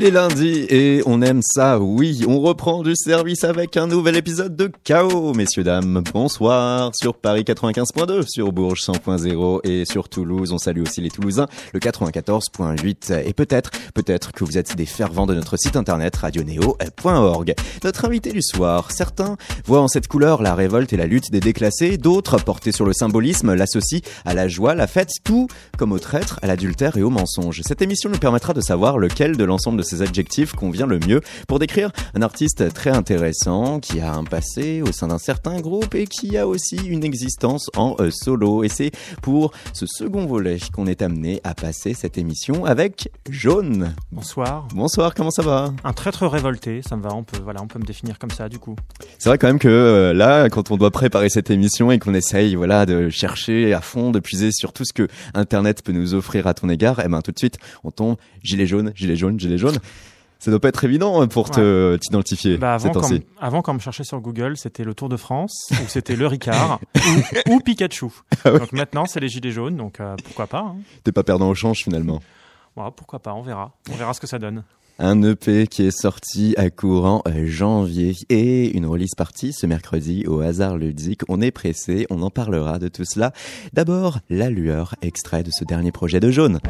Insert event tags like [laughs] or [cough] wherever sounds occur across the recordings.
Il est lundi et on aime ça, oui. On reprend du service avec un nouvel épisode de Chaos, messieurs, dames. Bonsoir sur Paris 95.2, sur Bourges 100.0 et sur Toulouse. On salue aussi les Toulousains, le 94.8. Et peut-être, peut-être que vous êtes des fervents de notre site internet radioneo.org. Notre invité du soir, certains voient en cette couleur la révolte et la lutte des déclassés, d'autres, portés sur le symbolisme, l'associent à la joie, la fête, tout comme au traître, à l'adultère et au mensonge. Cette émission nous permettra de savoir lequel de l'ensemble de ces adjectifs convient le mieux pour décrire un artiste très intéressant qui a un passé au sein d'un certain groupe et qui a aussi une existence en euh, solo. Et c'est pour ce second volet qu'on est amené à passer cette émission avec Jaune. Bonsoir. Bonsoir, comment ça va? Un traître révolté, ça me va, on peut, voilà, on peut me définir comme ça du coup. C'est vrai quand même que euh, là, quand on doit préparer cette émission et qu'on essaye voilà, de chercher à fond, de puiser sur tout ce que Internet peut nous offrir à ton égard, eh ben tout de suite, on tombe gilet jaune, gilet jaune, gilet jaune. Ça doit pas être évident pour te t'identifier. Bah avant, quand, avant, quand on me cherchait sur Google, c'était le Tour de France, ou c'était le Ricard, [laughs] ou, ou Pikachu. Ah. Donc maintenant, c'est les gilets jaunes, donc euh, pourquoi pas hein. T'es pas perdant au change finalement. Voilà, Pourquoi pas, on verra. On verra ce que ça donne. Un EP qui est sorti à courant euh, janvier et une release partie ce mercredi au hasard ludique. On est pressé, on en parlera de tout cela. D'abord, La Lueur, extrait de ce dernier projet de Jaune.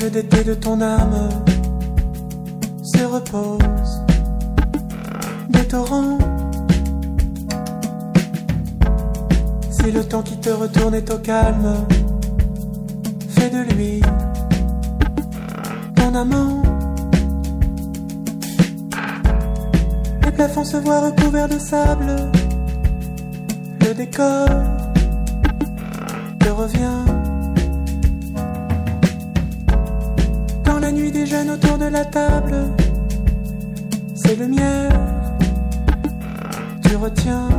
Le voyage d'été de ton âme se reposent des torrents. Si le temps qui te retourne est au calme, fais de lui ton amant. Les plafonds se voient recouverts de sable, le décor te revient. La table, c'est miel, tu retiens.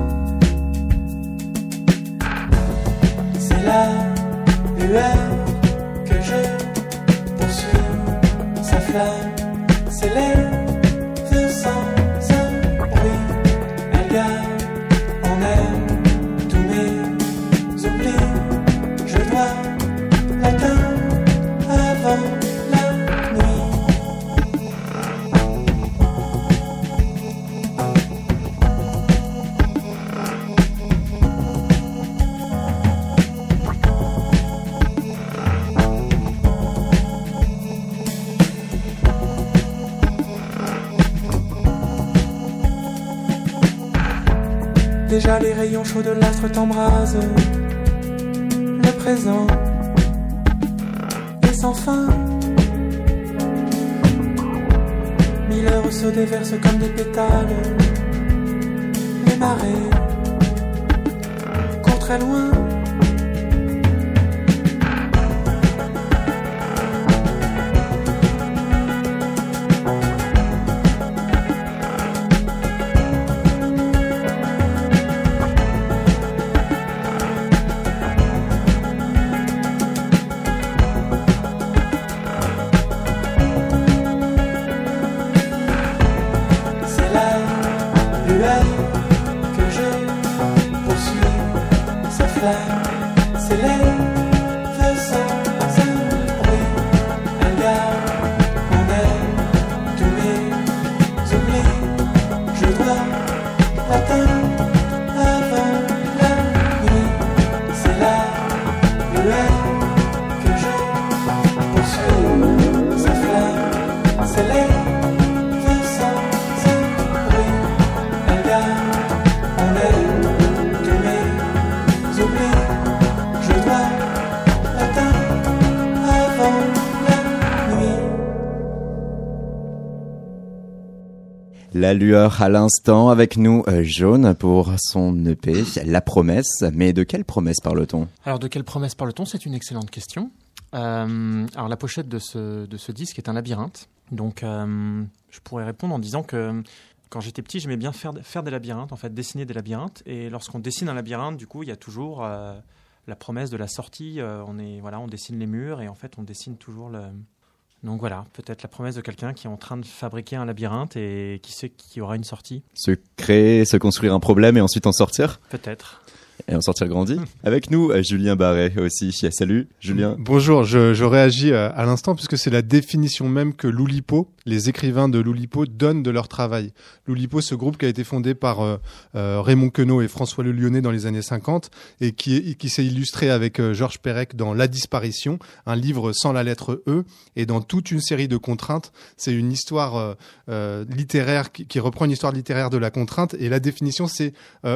Chauds de l'astre t'embrasent. Le présent est sans fin. Mille heures se déversent comme des pétales. Les marées courent très loin. La lueur à l'instant avec nous, euh, Jaune, pour son EP, La Promesse. Mais de quelle promesse parle-t-on? Alors, de quelle promesse parle-t-on? C'est une excellente question. Euh, alors, la pochette de ce, de ce disque est un labyrinthe. Donc, euh, je pourrais répondre en disant que quand j'étais petit, j'aimais bien faire, faire des labyrinthes, en fait, dessiner des labyrinthes. Et lorsqu'on dessine un labyrinthe, du coup, il y a toujours la promesse de la sortie. On, est, voilà, on dessine les murs et en fait, on dessine toujours le. Donc voilà, peut-être la promesse de quelqu'un qui est en train de fabriquer un labyrinthe et qui sait qu'il y aura une sortie. Se créer, se construire un problème et ensuite en sortir? Peut-être. Et en sortir grandi. Avec nous, euh, Julien Barret aussi. Salut, Julien. Bonjour, je, réagis euh, à l'instant puisque c'est la définition même que l'Oulipo, les écrivains de l'Oulipo, donnent de leur travail. L'Oulipo, ce groupe qui a été fondé par euh, Raymond Queneau et François Le Lyonnais dans les années 50 et qui, qui s'est illustré avec Georges Perec dans La disparition, un livre sans la lettre E et dans toute une série de contraintes. C'est une histoire littéraire qui, reprend une histoire littéraire de la contrainte et la définition, c'est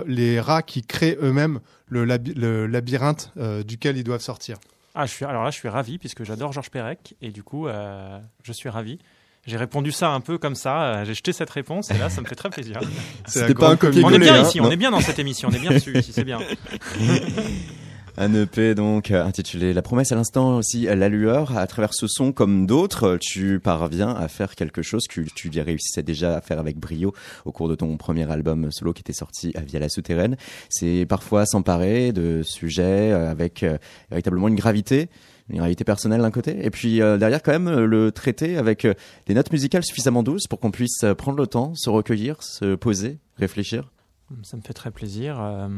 les rats qui créent eux-mêmes le, laby- le labyrinthe euh, duquel ils doivent sortir. Ah, je suis, alors là, je suis ravi puisque j'adore Georges Perec et du coup, euh, je suis ravi. J'ai répondu ça un peu comme ça, euh, j'ai jeté cette réponse et là, ça me fait très plaisir. [laughs] C'était pas un communauté. on est bien hein, ici, on est bien dans cette émission, on est bien dessus ici, c'est bien. [laughs] Un EP donc intitulé La promesse à l'instant aussi La lueur. À travers ce son comme d'autres, tu parviens à faire quelque chose que tu y réussissais déjà à faire avec brio au cours de ton premier album solo qui était sorti euh, via La Souterraine. C'est parfois s'emparer de sujets euh, avec euh, véritablement une gravité. Une gravité personnelle d'un côté, et puis derrière quand même le traiter avec des notes musicales suffisamment douces pour qu'on puisse prendre le temps, se recueillir, se poser, réfléchir. Ça me fait très plaisir.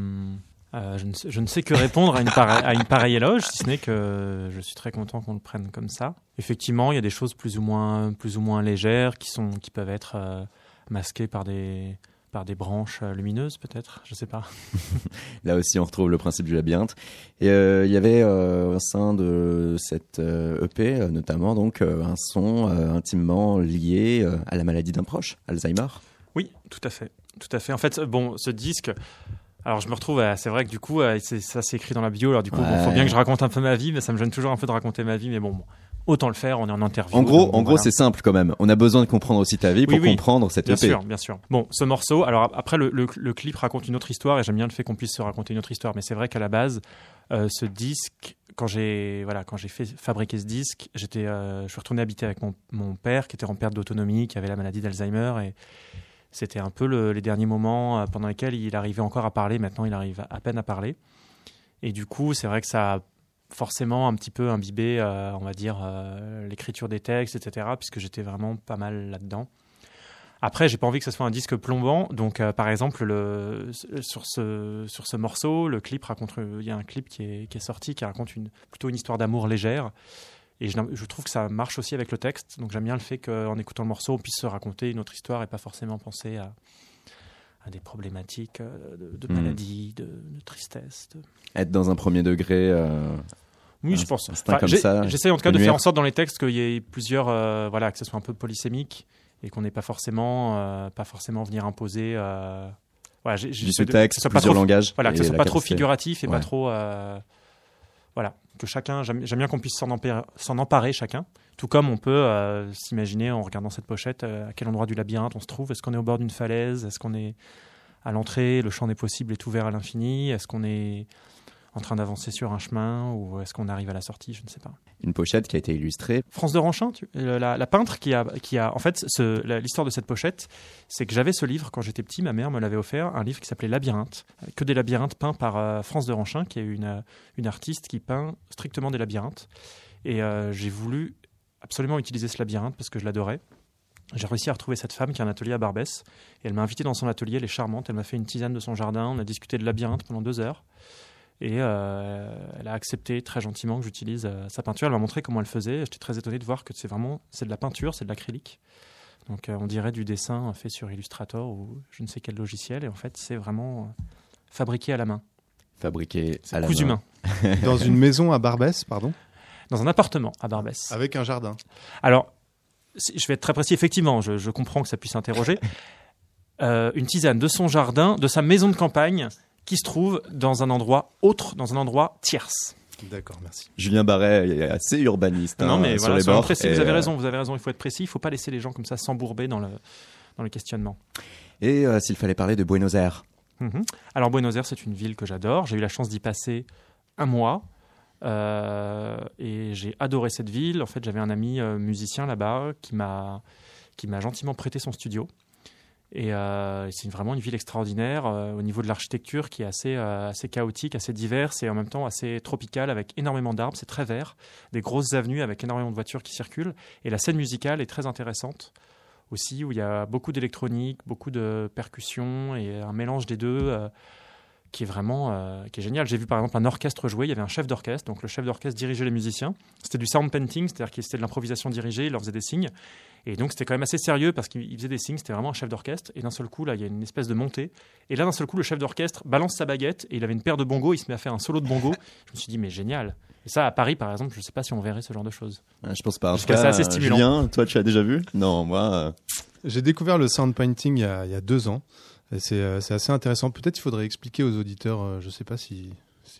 Euh, je, ne sais, je ne sais que répondre à une, pareille, à une pareille éloge, si ce n'est que je suis très content qu'on le prenne comme ça. Effectivement, il y a des choses plus ou moins, plus ou moins légères qui, sont, qui peuvent être euh, masquées par des, par des branches euh, lumineuses, peut-être. Je sais pas. [laughs] Là aussi, on retrouve le principe du labyrinthe. Et euh, il y avait au sein de cette EP, euh, notamment donc un son intimement lié à la maladie d'un proche, Alzheimer. Oui, tout à fait. Tout à fait. En fait, bon, ce disque. Alors, je me retrouve. C'est vrai que du coup, euh, ça c'est écrit dans la bio. Alors, du coup, il faut bien que je raconte un peu ma vie, mais ça me gêne toujours un peu de raconter ma vie. Mais bon, bon, autant le faire. On est en interview. En gros, donc, en gros, voilà. c'est simple quand même. On a besoin de comprendre aussi ta vie pour Oui, oui. comprendre cette Bien EP. sûr, bien sûr. Bon, ce morceau, alors après, le, le- le clip raconte une autre histoire et j'aime bien le fait qu'on puisse se raconter une autre histoire. Mais c'est vrai qu'à la base, euh, ce disque, quand j'ai voilà, quand j'ai fait fabriquer ce disque, j'étais, euh, je suis retourné habiter avec mon, mon père qui était en perte d'autonomie, qui avait la maladie d'Alzheimer et c'était un peu le- les derniers moments euh, pendant lesquels il arrivait encore à parler. Maintenant, il arrive à peine à parler. Et du coup, c'est vrai que ça a forcément un petit peu imbibé, euh, on va dire, euh, l'écriture des textes, etc., puisque j'étais vraiment pas mal là-dedans. Après, j'ai pas envie que ce soit un disque plombant, donc par exemple le, sur ce morceau, le clip raconte, il y a un clip qui est, sorti qui raconte plutôt une histoire d'amour légère, et je, je trouve que ça marche aussi avec le texte, donc j'aime bien le fait qu'en écoutant le morceau, on puisse se raconter une autre histoire et pas forcément penser à, à des problématiques euh, de, de Mhm. maladie, de, de tristesse. de- Être dans un premier degré. euh, Oui, je pense. Enfin, J'essaie en tout cas de faire en sorte dans les textes qu'il y ait plusieurs, euh, voilà, que ce soit un peu polysémique et qu'on n'ait pas forcément, euh, pas forcément venir imposer. Euh, voilà, j'ai- du sous-texte, soit pas plusieurs trop, langages. voilà, que ce soit pas trop figuratif et Ouais. pas trop, voilà, que chacun, j'aime bien qu'on puisse s'en emparer, s'en emparer chacun. Tout comme on peut euh, s'imaginer en regardant cette pochette euh, à quel endroit du labyrinthe on se trouve. Est-ce qu'on est au bord d'une falaise? Est-ce qu'on est à l'entrée? Le champ des possibles est ouvert à l'infini Est-ce qu'on est en train d'avancer sur un chemin ou est-ce qu'on arrive à la sortie Je ne sais pas. Une pochette qui a été illustrée. France de Ranchin, tu- euh, la, la peintre qui a, qui a en fait, l'histoire de cette pochette, c'est que j'avais ce livre quand j'étais petit, ma mère me l'avait offert, un livre qui s'appelait Labyrinthe, euh, que des labyrinthes peints par euh, France de Ranchin, qui est une, une artiste qui peint strictement des labyrinthes. Et euh, j'ai voulu absolument utiliser ce labyrinthe parce que je l'adorais. J'ai réussi à retrouver cette femme qui a un atelier à Barbès. Et elle m'a invité dans son atelier, elle est charmante. Elle m'a fait une tisane de son jardin. On a discuté de labyrinthe pendant deux heures. Et euh, elle a accepté très gentiment que j'utilise euh, sa peinture. Elle m'a montré comment elle faisait. J'étais très étonné de voir que c'est vraiment c'est de la peinture, c'est de l'acrylique. Donc euh, on dirait du dessin fait sur Illustrator ou je ne sais quel logiciel. Et en fait, c'est vraiment euh, fabriqué à la main. fabriquée C'est à la cousu main. main. [laughs] Dans une maison à Barbès, pardon, Dans un appartement à Barbès. avec un jardin. Alors, si- je vais être très précis. Effectivement, je, je comprends que ça puisse interroger. Euh, une tisane de son jardin, de sa maison de campagne, qui se trouve dans un endroit autre, dans un endroit tierce. D'accord, merci. Julien Barret est assez urbaniste. non, hein, mais sur voilà, les bords. précis, vous avez euh, raison, vous avez raison, il faut être précis, il faut pas laisser les gens comme ça s'embourber dans le, dans les questionnements. Et euh, s'il fallait parler de Buenos Aires Mhm. Alors Buenos Aires, c'est une ville que j'adore. J'ai eu la chance d'y passer un mois. euh, et j'ai adoré cette ville. En fait, j'avais un ami euh, musicien là-bas qui m'a qui m'a gentiment prêté son studio. Et euh, c'est vraiment une ville extraordinaire euh, au niveau de l'architecture qui est assez, euh, assez chaotique, assez diverse et en même temps assez tropicale avec énormément d'arbres. C'est très vert, des grosses avenues avec énormément de voitures qui circulent. Et la scène musicale est très intéressante aussi, où il y a beaucoup d'électronique, beaucoup de percussions et un mélange des deux qui est vraiment qui est génial. J'ai vu par exemple un orchestre jouer, il y avait un chef d'orchestre, donc le chef d'orchestre dirigeait les musiciens. C'était du sound painting, c'est-à-dire que c'était de l'improvisation dirigée, il leur faisait des signes. Et donc c'était quand même assez sérieux parce qu'il faisait des signes, c'était vraiment un chef d'orchestre. Et d'un seul coup, là, il y a une espèce de montée. Et là, d'un seul coup, le chef d'orchestre balance sa baguette et il avait une paire de bongos, il se met à faire un solo de bongo. [laughs] Je me suis dit, mais génial. Et ça, à Paris, par exemple, je ne sais pas si on verrait ce genre de choses. Ah, Je pense pas. Parce que c'est assez euh, stimulant. Julien, toi, tu as déjà vu? Non, moi. euh, J'ai découvert le sound painting il y a, il y a deux ans. Euh, c'est assez intéressant. Peut-être il faudrait expliquer aux auditeurs, euh, je ne sais pas si,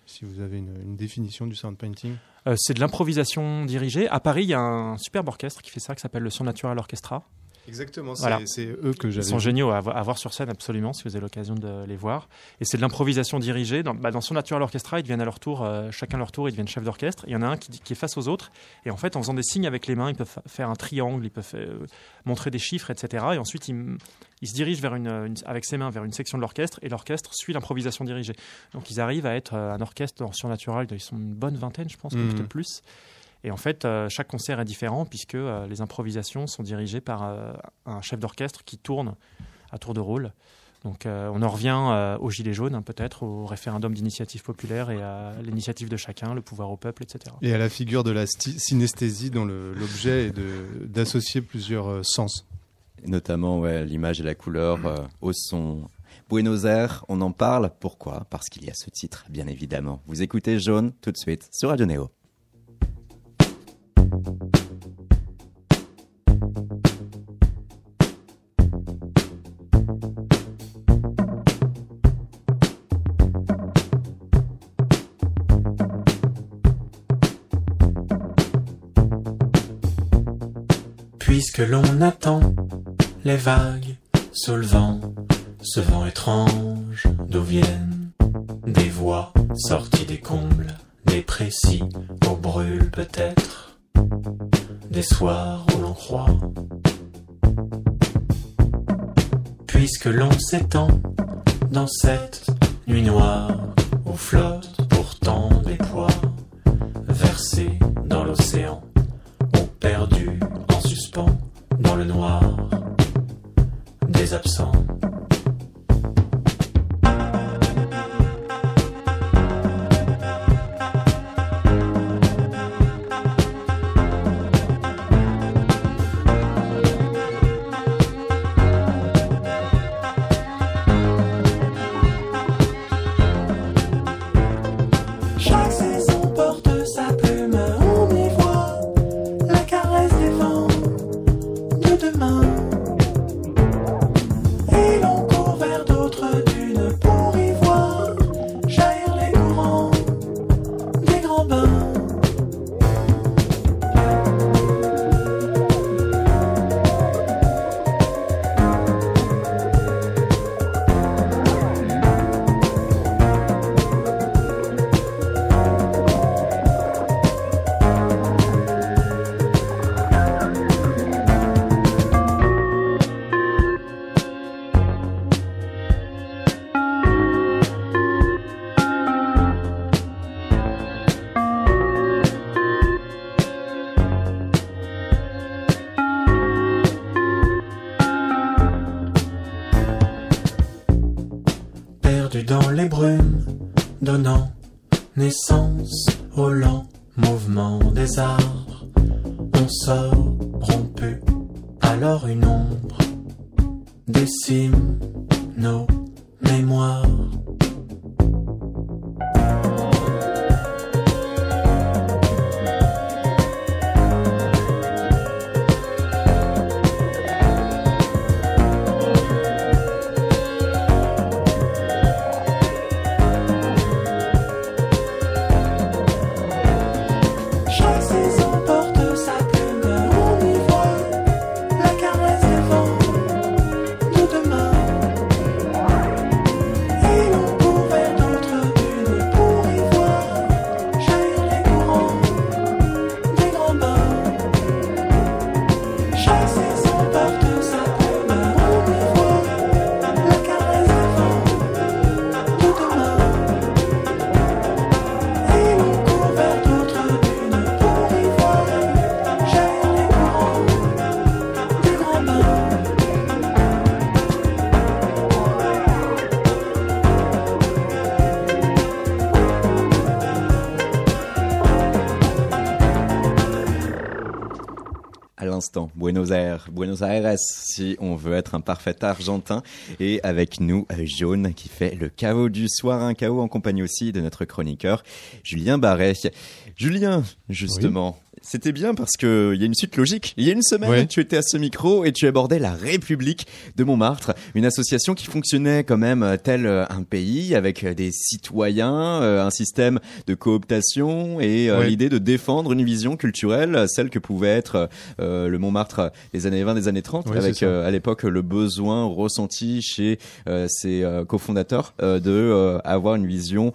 si- vous avez une, définition du sound painting. Euh, c'est de l'improvisation dirigée. À Paris, il y a un superbe orchestre qui fait ça, qui s'appelle le Son Natural Orchestra. Exactement, c'est Voilà. eux que Ils j'avais. sont vu. géniaux à, à voir sur scène, absolument, si vous avez l'occasion de les voir. Et c'est de l'improvisation dirigée. Dans, bah, dans son Natural Orchestra, ils deviennent à leur tour, euh, chacun leur tour, ils deviennent chef d'orchestre. Il y en a un qui, qui est face aux autres. Et en fait, en faisant des signes avec les mains, ils peuvent fa- faire un triangle, ils peuvent euh, montrer des chiffres, etc. Et ensuite, ils, ils se dirigent vers une, une- avec ses mains vers une section de l'orchestre. Et l'orchestre suit l'improvisation dirigée. Donc, ils arrivent à être euh, un orchestre dans Surnaturel. Ils sont une bonne vingtaine, je pense, Mhm. peut-être plus. Et en fait, euh, chaque concert est différent puisque euh, les improvisations sont dirigées par euh, un chef d'orchestre qui tourne à tour de rôle. Donc euh, on en revient euh, aux Gilets jaunes, hein, peut-être, au référendum d'initiative populaire et à l'initiative de chacun, le pouvoir au peuple, etc. Et à la figure de la synesthésie dont l'objet est d'associer plusieurs euh, sens. notamment ouais, l'image et la couleur euh, au son. Buenos Aires, on en parle. Pourquoi? Parce qu'il y a ce titre, bien évidemment. Vous écoutez Jaune tout de suite sur Radio Néo. Puisque l'on attend les vagues vent, ce vent étrange d'où viennent des voix sorties des combles, des précis au brûle peut-être, des soirs où l'on croit. Puisque l'on s'étend dans cette nuit noire où flottent pourtant des poids versés dans l'océan ou perdus en le noir des absents. Donnant Buenos Aires, Buenos Aires, si on veut être un parfait argentin. Et avec nous, euh, Jaune, qui fait le chaos du soir, un chaos en compagnie aussi de notre chroniqueur, Julien Barret. Julien, justement, c'était bien parce que il y a une suite logique. Il y a une semaine, Ouais. tu étais à ce micro et tu abordais la République de Montmartre, une association qui fonctionnait quand même euh, tel euh, un pays avec euh, des citoyens, un système de cooptation et Ouais. l'idée de défendre une vision culturelle, celle que pouvait être euh, le Montmartre des années 20, des années 30, Ouais, avec euh, à l'époque le besoin ressenti chez euh, ses cofondateurs de avoir une vision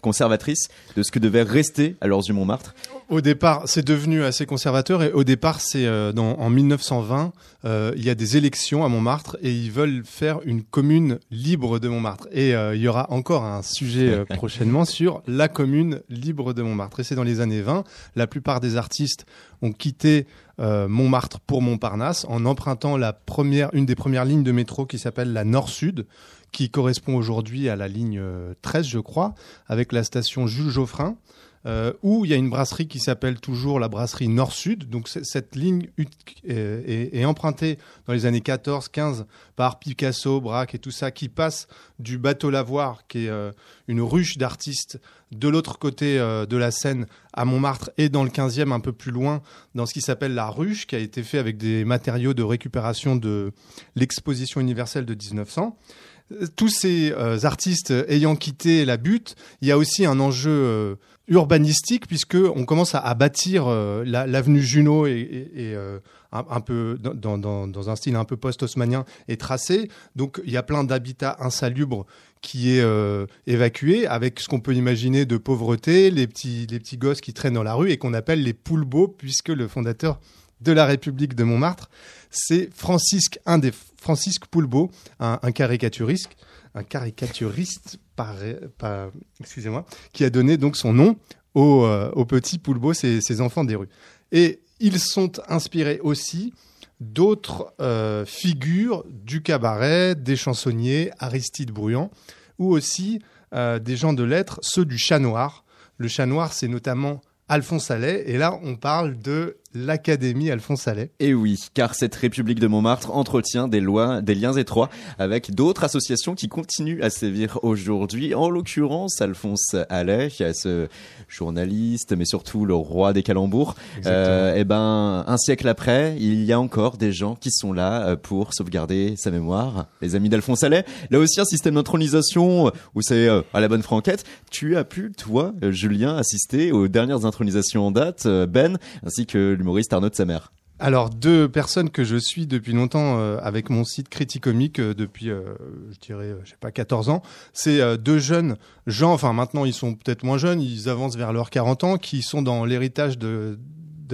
conservatrice de ce que devait rester à l'heure du Montmartre. Au départ, c'est devenu assez conservateur et au départ, c'est euh, dans- en 1920, euh, il y a des élections à Montmartre et ils veulent faire une commune libre de Montmartre. Et euh, il y aura encore un sujet euh, [laughs] prochainement sur la commune libre de Montmartre. Et c'est dans les années 20, la plupart des artistes ont quitté euh, Montmartre pour Montparnasse en empruntant la première, une des premières lignes de métro qui s'appelle la Nord-Sud qui correspond aujourd'hui à la ligne euh, 13, je crois, avec la station Jules Geoffrin euh, où il y a une brasserie qui s'appelle toujours la brasserie Nord-Sud. Donc cette ligne euh, est, empruntée dans les années 14-15 par Picasso, Braque et tout ça, qui passe du bateau Lavoir, qui est euh, une ruche d'artistes, de l'autre côté euh, de la Seine à Montmartre et dans le 15e un peu plus loin, dans ce qui s'appelle la ruche, qui a été fait avec des matériaux de récupération de l'exposition universelle de 1900 tous ces euh, artistes ayant quitté la butte, il y a aussi un enjeu euh, urbanistique puisque on commence à, bâtir euh, la- l'avenue Junot et, et- et, euh, un, peu dans, un style un peu post-haussmannien est tracé. Donc il y a plein d'habitats insalubres qui est euh, évacué avec ce qu'on peut imaginer de pauvreté, les petits gosses qui traînent dans la rue et qu'on appelle les poulbeaux puisque le fondateur de la République de Montmartre, c'est Francisque, un Francisque Poulbeau, un caricaturiste, un caricaturiste par, excusez-moi, qui a donné donc son nom aux, euh, petits Poulbeau, ces, ces enfants des rues. Et ils sont inspirés aussi d'autres euh, figures du cabaret, des chansonniers, Aristide Bruand, ou aussi euh, des gens de lettres, ceux du chat noir. Le chat noir, c'est notamment Alphonse Allais, et là on parle de l'Académie Alphonse Allais. Et oui, car cette République de Montmartre entretient des, lois, des liens étroits avec d'autres associations qui continuent à sévir aujourd'hui. En l'occurrence, Alphonse Allais, ce journaliste, mais surtout le roi des calembours. Euh, et ben, un siècle après, il y a encore des gens qui sont là euh, pour sauvegarder sa mémoire. Les amis d'Alphonse Allais. Là aussi, un système d'intronisation euh, où c'est euh, à la bonne franquette. Tu as pu, toi, Julien, assister aux dernières intronisations en date, Ben, ainsi que l'humoriste Arnaud de sa mère. Alors, deux personnes que je suis depuis longtemps euh, avec mon site Criticomique euh, depuis, euh, je dirais, je sais pas, 14 ans. C'est deux jeunes gens, enfin maintenant ils sont peut-être moins jeunes, ils avancent vers leurs 40 ans, qui sont dans l'héritage de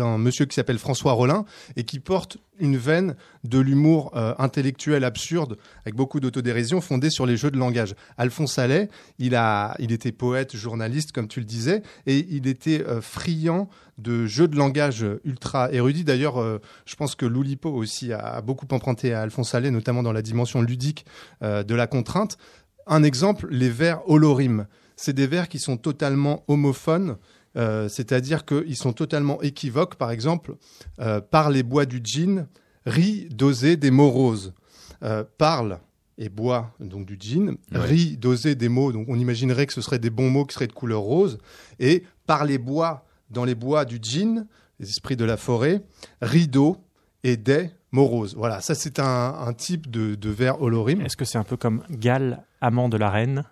d'un monsieur qui s'appelle François Rollin et qui porte une veine de l'humour euh, intellectuel absurde avec beaucoup d'autodérision fondée sur les jeux de langage. Alphonse Allais, il a, il était poète, journaliste comme tu le disais, et il était euh, friand de jeux de langage ultra érudits. D'ailleurs, euh, je pense que Loulipo aussi a, beaucoup emprunté à Alphonse Allais, notamment dans la dimension ludique de la contrainte. Un exemple, les vers holorimes. C'est des vers qui sont totalement homophones. Euh, c'est-à-dire qu'ils sont totalement équivoques. Par exemple, euh, par les bois du gin, rit doser des mots roses. Euh, parle et bois donc du gin, Ouais. rit doser des mots, donc on imaginerait que ce seraient des bons mots qui seraient de couleur rose, et par les bois, dans les bois du gin, les esprits de la forêt, rideau et des mots roses. Voilà, ça c'est un, un type de, de vers holorime. Est-ce que c'est un peu comme Gal, amant de la reine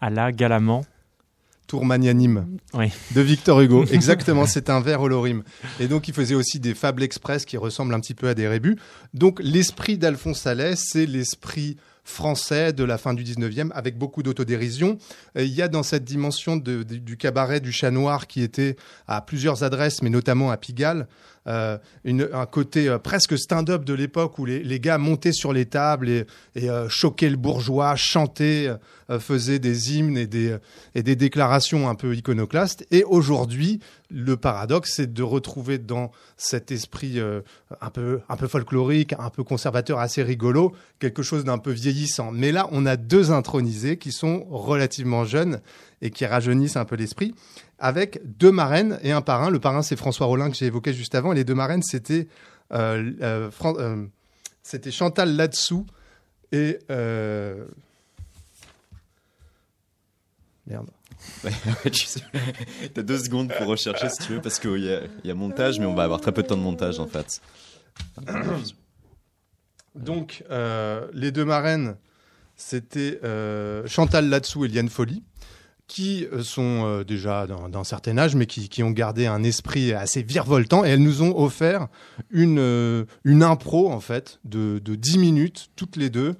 à la Galamant Tour magnanime Oui. de Victor Hugo. [laughs] Exactement, c'est un vers holorime. Et donc, il faisait aussi des fables express qui ressemblent un petit peu à des rébus. Donc, l'esprit d'Alphonse Allais, c'est l'esprit français de la fin du 19e avec beaucoup d'autodérision. Il y a dans cette dimension de- de- du cabaret du chat noir qui était à plusieurs adresses, mais notamment à Pigalle, euh, une- un côté euh, presque stand-up de l'époque où les, les gars montaient sur les tables et, et, euh, choquaient le bourgeois, chantaient, euh, faisaient des hymnes et des, et des déclarations un peu iconoclastes. Et aujourd'hui, le paradoxe, c'est de retrouver dans cet esprit euh, un, peu, un peu folklorique, un peu conservateur, assez rigolo, quelque chose d'un peu vieillissant. Mais là, on a deux intronisés qui sont relativement jeunes et qui rajeunissent un peu l'esprit, avec deux marraines et un parrain. Le parrain, c'est François Rollin que j'ai évoqué juste avant, et les deux marraines, c'était euh, euh, euh, Chantal là-dessous et euh, merde. [laughs] t'as deux secondes pour rechercher si tu veux, parce qu'il y a, il y a montage, mais on va avoir très peu de temps de montage en fait. Donc, euh, les deux marraines, c'était euh, Chantal Latsou et Liane Folly, qui euh, sont euh, déjà d'un certain âge, mais qui, qui ont gardé un esprit assez virevoltant. Et elles nous ont offert une, euh, une impro, en fait, de, de 10 minutes, toutes les deux,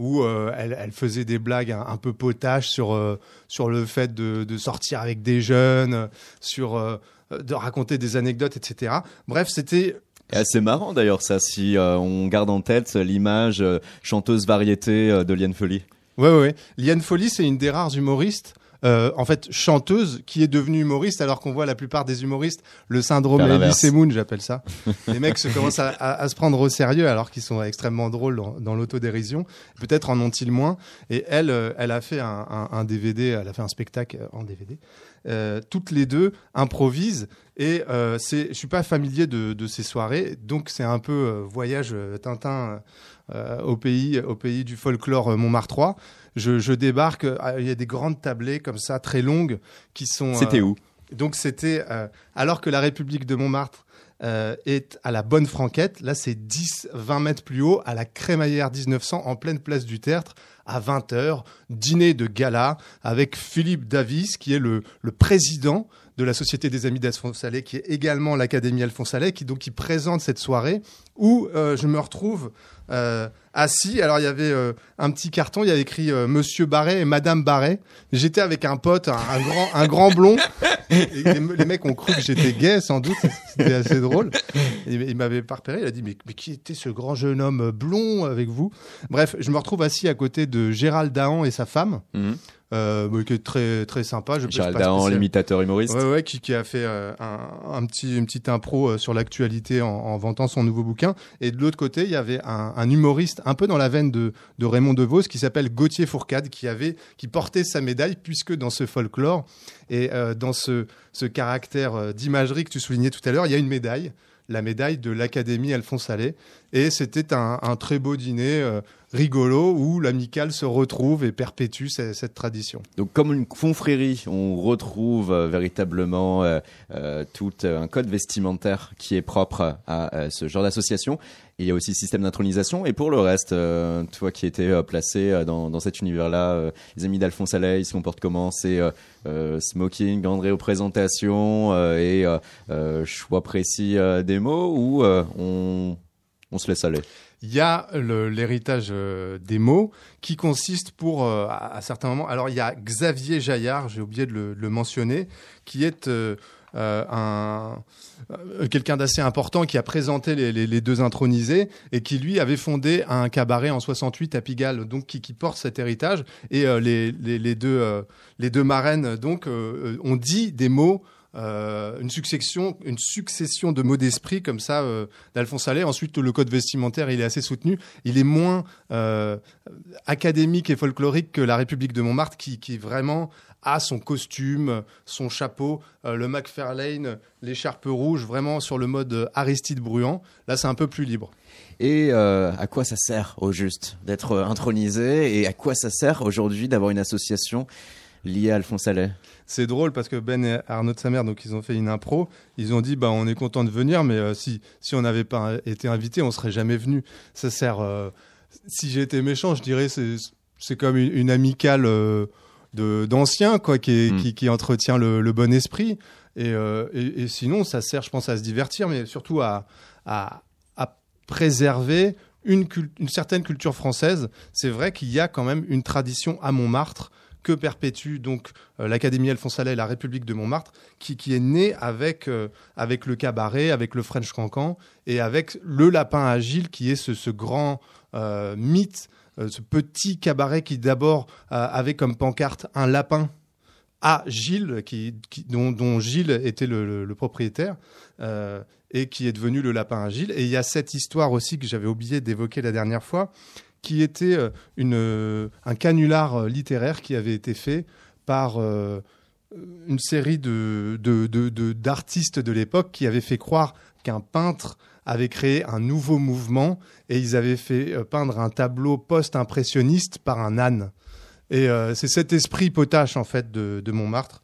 où euh, elles faisaient des blagues un, un peu potaches sur, euh, sur le fait de, de sortir avec des jeunes, sur... euh, de raconter des anecdotes, etc. Bref, c'était assez marrant d'ailleurs ça, si euh, on garde en tête l'image euh, chanteuse variété euh, de Liane Folly. Ouais, ouais, ouais. Liane Folly, c'est une des rares humoristes, euh, en fait, chanteuse, qui est devenue humoriste, alors qu'on voit la plupart des humoristes, le syndrome Elise. Moon, j'appelle ça. [laughs] Les mecs se commencent à, à- à se prendre au sérieux, alors qu'ils sont extrêmement drôles dans, dans l'autodérision. Peut-être en ont-ils moins. Et elle, euh, elle a fait un, un- un DVD, elle a fait un spectacle en DVD. Euh, toutes les deux improvisent et euh, c'est, je suis pas familier de, de ces soirées, donc c'est un peu voyage Tintin euh, au pays, au pays du folklore euh, Montmartrois. Je, je débarque, euh, il y a des grandes tablées comme ça, très longues, qui sont. C'était où? Donc c'était alors que la République de Montmartre euh, est à la bonne franquette. Là, c'est 10-20 mètres plus haut, à la Crémaillère 1900, en pleine place du Tertre, à 20h, dîner de gala avec Philippe Davis, qui est le, le président de la Société des Amis d'Alphonse Allais, qui est également l'Académie Alphonse Allais, qui donc qui présente cette soirée où euh, je me retrouve euh, assis. Alors il y avait euh, un petit carton, il y avait écrit Monsieur Barret et Madame Barret. J'étais avec un pote, un, grand, un grand blond. Et les, mecs ont cru que j'étais gay, sans doute. C'était assez drôle. Il m'avait pas repéré. Il a dit mais, mais qui était ce grand jeune homme blond avec vous? Bref, je me retrouve assis à côté de Gérald Dahan et sa femme, Mhm. Euh, qui est très très sympa. Je, Gérald Dahan, l'imitateur humoriste. Ouais, ouais, qui, qui a fait euh, un, un petit, une petite impro euh, sur l'actualité en, en vantant son nouveau bouquin. Et de l'autre côté, il y avait un, un humoriste un peu dans la veine de, de Raymond DeVos qui s'appelle Gauthier Fourcade, qui avait, qui portait sa médaille, puisque dans ce folklore et euh, dans ce, ce caractère d'imagerie que tu soulignais tout à l'heure, il y a une médaille, la médaille de l'Académie Alphonse Allais. Et c'était un, un très beau dîner euh, rigolo où l'amicale se retrouve et perpétue ce- cette tradition. Donc comme une confrérie, on retrouve euh, véritablement euh, euh, tout euh, un code vestimentaire qui est propre à ce genre d'association. Il y a aussi système d'intronisation. Et pour le reste, toi qui étais placé dans, dans cet univers-là, les amis d'Alphonse Allais, ils se comportent comment? C'est smoking, André aux présentations et choix précis des mots ou on, on se laisse aller? Il y a l'héritage euh, des mots qui consiste pour, euh, à, certains moments. Alors, il y a Xavier Jaillard, j'ai oublié de le, mentionner, qui est euh, un quelqu'un d'assez important qui a présenté les, deux intronisés et qui lui avait fondé un cabaret en 68 à Pigalle, donc qui, porte cet héritage. Et les, les- deux les deux marraines donc ont dit des mots. Euh, une succession, une succession de mots d'esprit comme ça euh, d'Alphonse Allais. Ensuite, le code vestimentaire, il est assez soutenu. Il est moins euh, académique et folklorique que la République de Montmartre, qui, qui vraiment a son costume, son chapeau, le McFarlane, l'écharpe rouge, vraiment sur le mode Aristide Bruant. Là, c'est un peu plus libre. Et à quoi ça sert au juste d'être intronisé? Et à quoi ça sert aujourd'hui d'avoir une association liée à Alphonse Allais? C'est drôle parce que Ben et Arnaud de sa mère, donc ils ont fait une impro. Ils ont dit, bah, on est content de venir, mais euh, si, si on n'avait pas été invité, on serait jamais venu. Ça sert. euh, si j'étais méchant, je dirais c'est c'est comme une, une amicale euh, de d'anciens quoi, qui, est- Mm. qui qui entretient le, le bon esprit. Et, et, et sinon, ça sert, je pense, à se divertir, mais surtout à à, à préserver une, une certaine culture française. C'est vrai qu'il y a quand même une tradition à Montmartre que perpétue donc euh, l'Académie Alphonse Allais et la République de Montmartre, qui, qui est née avec, euh, avec le cabaret, avec le French Cancan et avec le Lapin Agile, qui est ce, ce grand euh, mythe, ce petit cabaret qui d'abord avait comme pancarte un lapin à Gilles, qui, dont, dont Gilles était le, propriétaire, et qui est devenu le lapin à Gilles. Et il y a cette histoire aussi que j'avais oublié d'évoquer la dernière fois, qui était euh, euh, un canular euh, littéraire qui avait été fait par une série de de- de- d'artistes l'époque qui avaient fait croire qu'un peintre avait créé un nouveau mouvement et ils avaient fait peindre un tableau post-impressionniste par un âne. Et c'est cet esprit potache en fait de, Montmartre,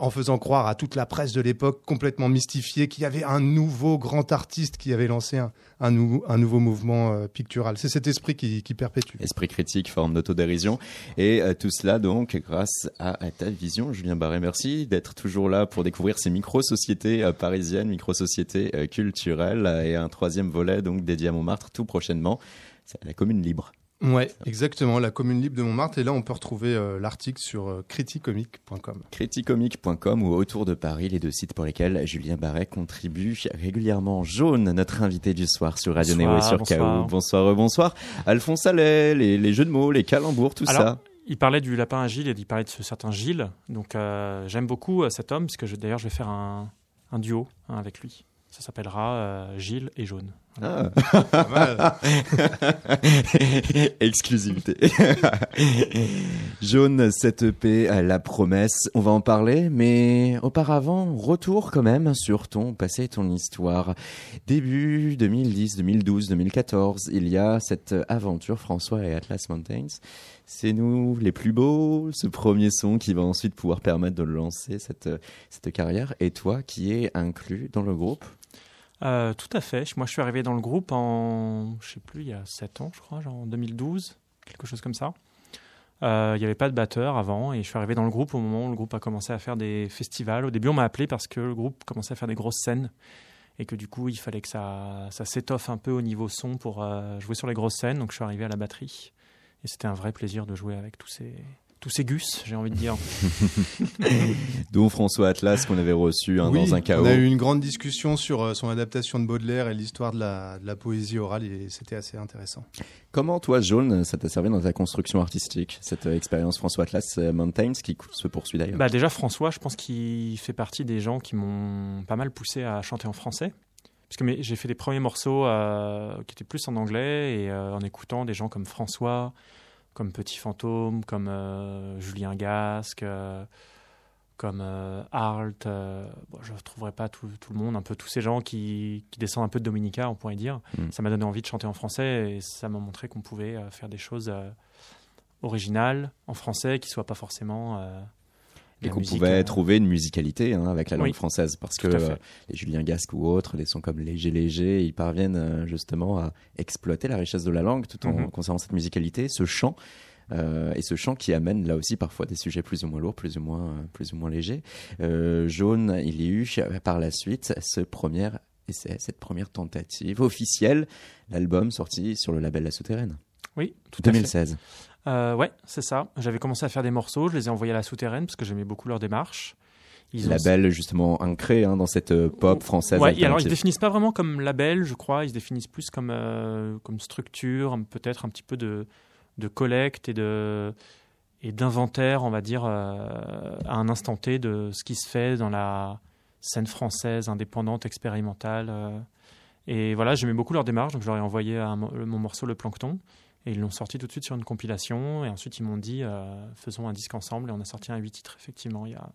en faisant croire à toute la presse de l'époque complètement mystifiée qu'il y avait un nouveau grand artiste qui avait lancé un, un, nou- un nouveau mouvement euh, pictural. C'est cet esprit qui, qui perpétue. Esprit critique, forme d'autodérision. Et euh, tout cela donc grâce à, ta vision, Julien Barré. Merci d'être toujours là pour découvrir ces micro-sociétés euh, parisiennes, micro-sociétés euh, culturelles. euh, Et un troisième volet donc dédié à Montmartre tout prochainement. C'est la commune libre. Ouais, exactement, la commune libre de Montmartre. Et là, on peut retrouver euh, l'article sur euh, criticomique.com. criticomique.com ou autour de Paris, les deux sites pour lesquels Julien Barret contribue régulièrement. Jaune, notre invité du soir sur Radio Néo et sur bonsoir. KO. Bonsoir, bonsoir. Alphonse Allais, les, les jeux de mots, les calembours, tout Alors, ça. Il parlait du lapin à Gilles et il parlait de ce certain Gilles. Donc euh, j'aime beaucoup euh, cet homme, puisque je- d'ailleurs je vais faire un, un duo hein, avec lui. Ça s'appellera euh, Gilles et Jaune. Ah. [laughs] Exclusivité. [laughs] Jaune, cette EP, la promesse, on va en parler, mais auparavant, retour quand même sur ton passé et ton histoire. Début 2010, 2012, 2014, il y a cette aventure François et Atlas Mountains. C'est nous les plus beaux, ce premier son qui va ensuite pouvoir permettre de lancer cette, cette carrière, et toi qui es inclus dans le groupe? Euh, tout à fait. Moi je suis arrivé dans le groupe en, je sais plus, il y a 7 ans je crois, genre en 2012, quelque chose comme ça. Euh, Il n'y avait pas de batteur avant et je suis arrivé dans le groupe au moment où le groupe a commencé à faire des festivals. Au début on m'a appelé parce que le groupe commençait à faire des grosses scènes et que du coup il fallait que ça, ça s'étoffe un peu au niveau son pour euh, jouer sur les grosses scènes. Donc je suis arrivé à la batterie et c'était un vrai plaisir de jouer avec tous ces, tous ces gus, j'ai envie de dire. [laughs] Dont François Atlas qu'on avait reçu hein, Oui, dans un chaos. On a eu une grande discussion sur euh, son adaptation de Baudelaire et l'histoire de la, de la poésie orale et c'était assez intéressant. Comment toi, Jaune, ça t'a servi dans ta construction artistique, cette euh, expérience François Atlas euh, Mountains qui se poursuit d'ailleurs? Bah déjà François, je pense qu'il fait partie des gens qui m'ont pas mal poussé à chanter en français. Parce que j'ai fait des premiers morceaux euh, qui étaient plus en anglais et euh, en écoutant des gens comme François, comme Petit Fantôme, comme euh, Julien Gasque, euh, comme euh, Arlt. bon, je ne retrouverai pas tout, tout le monde, un peu tous ces gens qui, qui descendent un peu de Dominica, on pourrait dire. Mm. Ça m'a donné envie de chanter en français et ça m'a montré qu'on pouvait faire des choses originales en français qui soient pas forcément Et qu'on pouvait euh, trouver une musicalité hein, avec la langue Oui, française, parce que euh, les Julien Gasque ou autres, des sons comme Léger Léger, ils parviennent euh, justement à exploiter la richesse de la langue tout en Mhm. conservant cette musicalité, ce chant. euh, et ce chant qui amène là aussi parfois des sujets plus ou moins lourds, plus ou moins, plus ou moins légers. Jaune, il y a eu par la suite ce premier essai, cette première tentative officielle, l'album sorti sur le label La Souterraine, Oui, tout à fait. 2016. Euh, ouais, c'est ça. J'avais commencé à faire des morceaux, je les ai envoyés à la souterraine parce que j'aimais beaucoup leur démarche. Ils ont- Label justement ancré hein, dans cette euh, pop française Ouais, alors ils se définissent pas vraiment comme label, je crois. Ils se définissent plus comme euh, comme structure, peut-être un petit peu de de collecte et de et d'inventaire, on va dire, euh, à un instant T de ce qui se fait dans la scène française indépendante, expérimentale. Et voilà, j'aimais beaucoup leur démarche, donc je leur ai envoyé un mon morceau Le Plancton. Et ils l'ont sorti tout de suite sur une compilation. Et ensuite, ils m'ont dit, euh, faisons un disque ensemble. Et on a sorti un huit titres, effectivement, il y a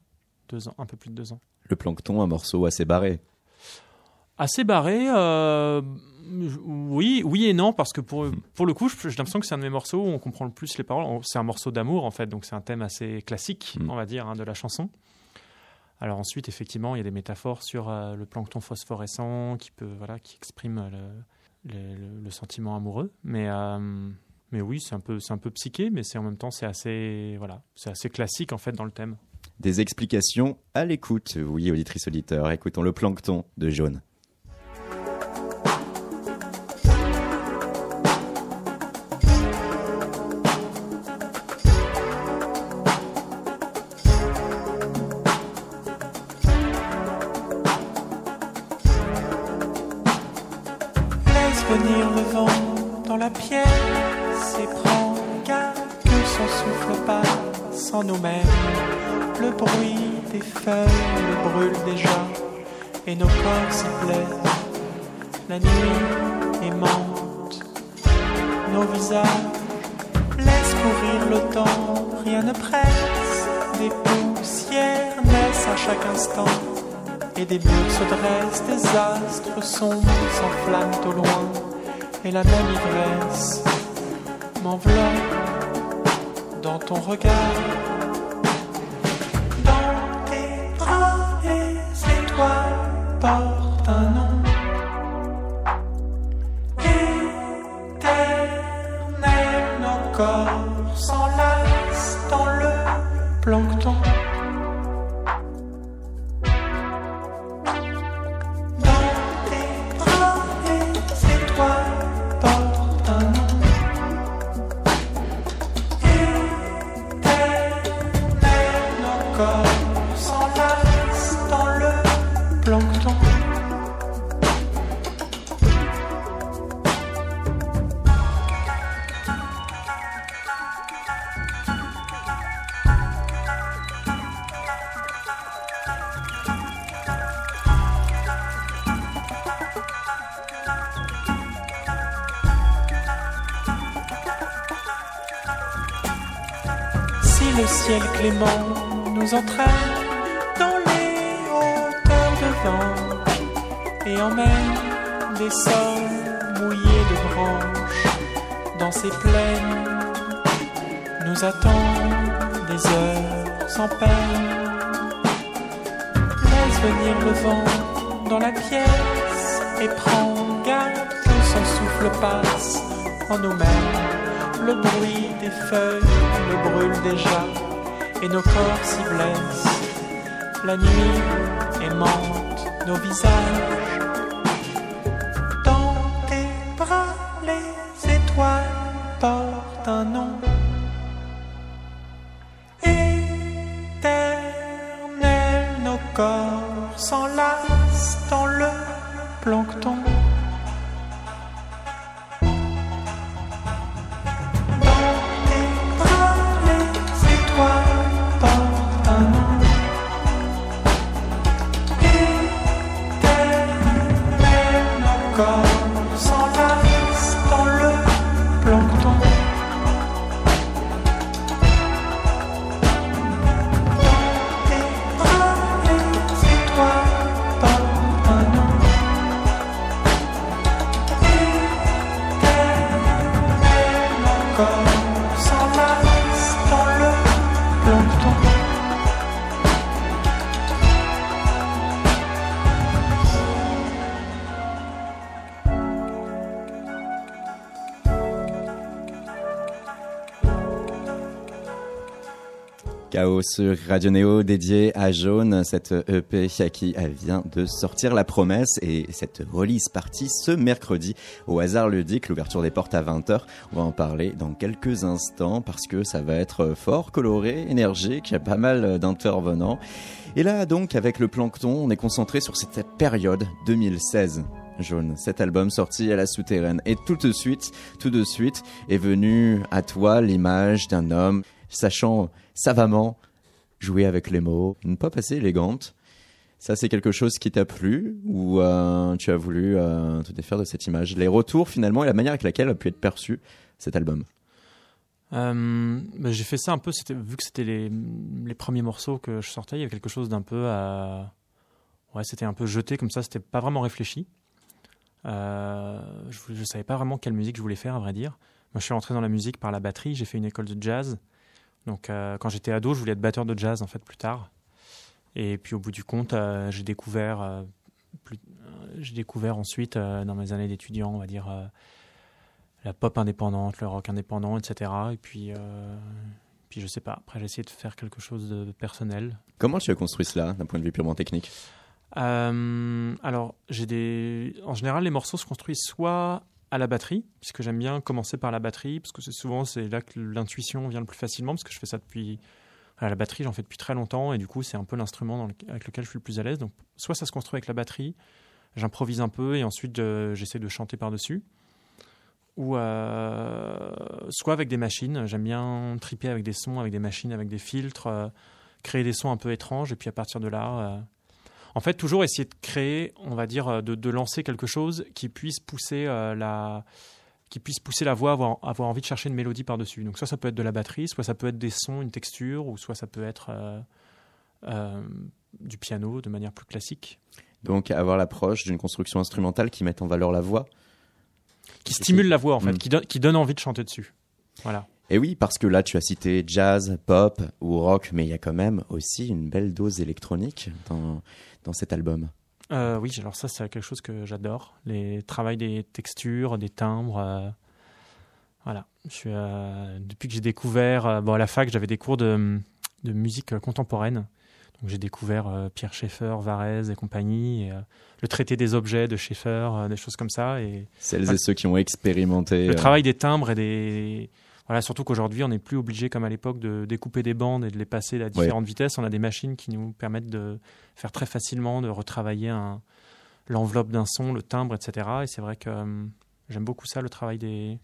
deux ans, un peu plus de deux ans. Le plancton, un morceau assez barré. Assez barré, euh, oui, oui et non, parce que pour, pour le coup, j'ai l'impression que c'est un de mes morceaux où on comprend le plus les paroles. C'est un morceau d'amour, en fait, donc c'est un thème assez classique, Mm. on va dire, hein, de la chanson. Alors ensuite, effectivement, il y a des métaphores sur euh, le plancton phosphorescent qui peut, voilà, qui exprime le, le, sentiment amoureux. Mais, euh, mais oui, c'est un peu, un peu psyché, mais c'est en même temps, c'est assez, voilà, c'est assez classique en fait dans le thème. Des explications à l'écoute. Oui, auditrice auditeur, écoutons le plancton de Jaune. Le ciel clément nous entraîne dans les hauteurs de vent et emmène des sols mouillés de branches dans ces plaines, nous attendent des heures sans peine. Laisse venir le vent dans la pièce et prends garde que son souffle passe en nous-mêmes. Le bruit des feuilles me brûle déjà et nos corps s'y blessent. La nuit aimante nos visages. Chaos sur Radio Néo dédié à Jaune, cette EP qui vient de sortir La Promesse et cette release partie ce mercredi au hasard ludique, l'ouverture des portes à 20h. On va en parler dans quelques instants parce que ça va être fort coloré, énergique, il y a pas mal d'intervenants. Et là donc avec le plancton, on est concentré sur cette période 2016. Jaune, cet album sorti à la souterraine. Et tout de suite, tout de suite est venu à toi l'image d'un homme sachant savamment jouer avec les mots, une pop assez élégante. Ça, c'est quelque chose qui t'a plu ou euh, tu as voulu euh, te défaire de cette image? Les retours finalement et la manière avec laquelle a pu être perçu cet album? Euh, bah, j'ai fait ça un peu, vu que c'était les, premiers morceaux que je sortais, il y avait quelque chose d'un peu à... Ouais, c'était un peu jeté comme ça, c'était pas vraiment réfléchi. Euh, je, je savais pas vraiment quelle musique je voulais faire, à vrai dire. Moi, je suis rentré dans la musique par la batterie, j'ai fait une école de jazz. Donc, euh, quand j'étais ado, je voulais être batteur de jazz, en fait, plus tard. Et puis, au bout du compte, euh, j'ai découvert, euh, plus- j'ai découvert ensuite, dans mes années d'étudiant, on va dire, la pop indépendante, le rock indépendant, etc. Et puis, puis je sais pas. Après, j'ai essayé de faire quelque chose de personnel. Comment tu as construit cela d'un point de vue purement technique? Euh, alors, j'ai des. En général, les morceaux se construisent soit à la batterie, puisque j'aime bien commencer par la batterie, parce que c'est souvent c'est là que l'intuition vient le plus facilement, parce que je fais ça depuis. La batterie, j'en fais depuis très longtemps, et du coup, c'est un peu l'instrument avec lequel je suis le plus à l'aise. Donc, soit ça se construit avec la batterie, j'improvise un peu, et ensuite euh, j'essaie de chanter par-dessus. Ou euh, soit avec des machines. J'aime bien triper avec des sons, avec des machines, avec des filtres, euh, créer des sons un peu étranges, et puis à partir de là. En fait, toujours essayer de créer, on va dire, euh, de, de lancer quelque chose qui puisse pousser euh, la, qui puisse pousser la voix à avoir, avoir envie de chercher une mélodie par-dessus. Donc, soit ça peut être de la batterie, soit ça peut être des sons, une texture, ou soit ça peut être euh, euh, du piano de manière plus classique. Donc avoir l'approche d'une construction instrumentale qui met en valeur la voix. Qui stimule la voix en fait, Mm. qui, donne, qui donne envie de chanter dessus. Voilà. Et oui, parce que là tu as cité jazz, pop ou rock, mais il y a quand même aussi une belle dose électronique dans, dans cet album? Euh, oui, alors ça, c'est quelque chose que j'adore. Les travail des textures, des timbres. euh, voilà. Je suis, euh, depuis que j'ai découvert, bon, à la fac, j'avais des cours de, de musique contemporaine. Donc j'ai découvert Pierre Schaeffer, Varese et compagnie, et, le traité des objets de Schaeffer, des choses comme ça. Et Celles et ceux qui ont expérimenté. le travail des timbres et des voilà surtout qu'aujourd'hui on n'est plus obligé comme à l'époque de découper des bandes et de les passer à différentes vitesses. On a des machines qui nous permettent de faire très facilement de retravailler un- l'enveloppe d'un son le timbre etc et c'est vrai que euh, j'aime beaucoup ça le travail des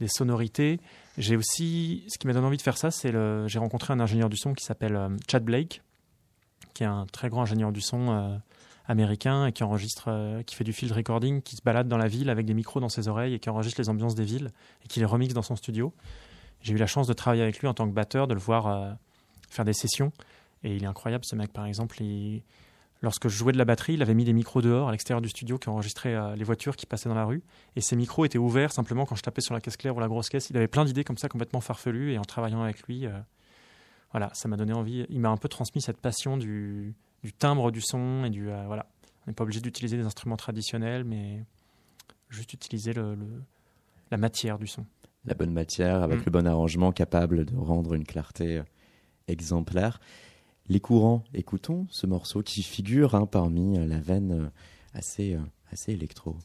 des sonorités. J'ai aussi ce qui m'a donné envie de faire ça c'est le j'ai rencontré un ingénieur du son qui s'appelle euh, Chad Blake qui est un très grand ingénieur du son euh, américain et qui enregistre, euh, qui fait du field recording, qui se balade dans la ville avec des micros dans ses oreilles et qui enregistre les ambiances des villes et qui les remixe dans son studio. J'ai eu la chance de travailler avec lui en tant que batteur, de le voir euh, faire des sessions et il est incroyable ce mec. Par exemple, lorsque je jouais de la batterie, il avait mis des micros dehors à l'extérieur du studio qui enregistraient euh, les voitures qui passaient dans la rue et ces micros étaient ouverts simplement quand je tapais sur la caisse claire ou la grosse caisse. Il avait plein d'idées comme ça complètement farfelues et en travaillant avec lui. voilà, ça m'a donné envie. Il m'a un peu transmis cette passion du, du timbre du son et du euh, voilà. On n'est pas obligé d'utiliser des instruments traditionnels, mais juste utiliser le, le- la matière du son. la bonne matière, avec Mm. le bon arrangement, capable de rendre une clarté euh, exemplaire. Les courants, écoutons ce morceau qui figure hein, parmi euh, la veine assez, assez électro.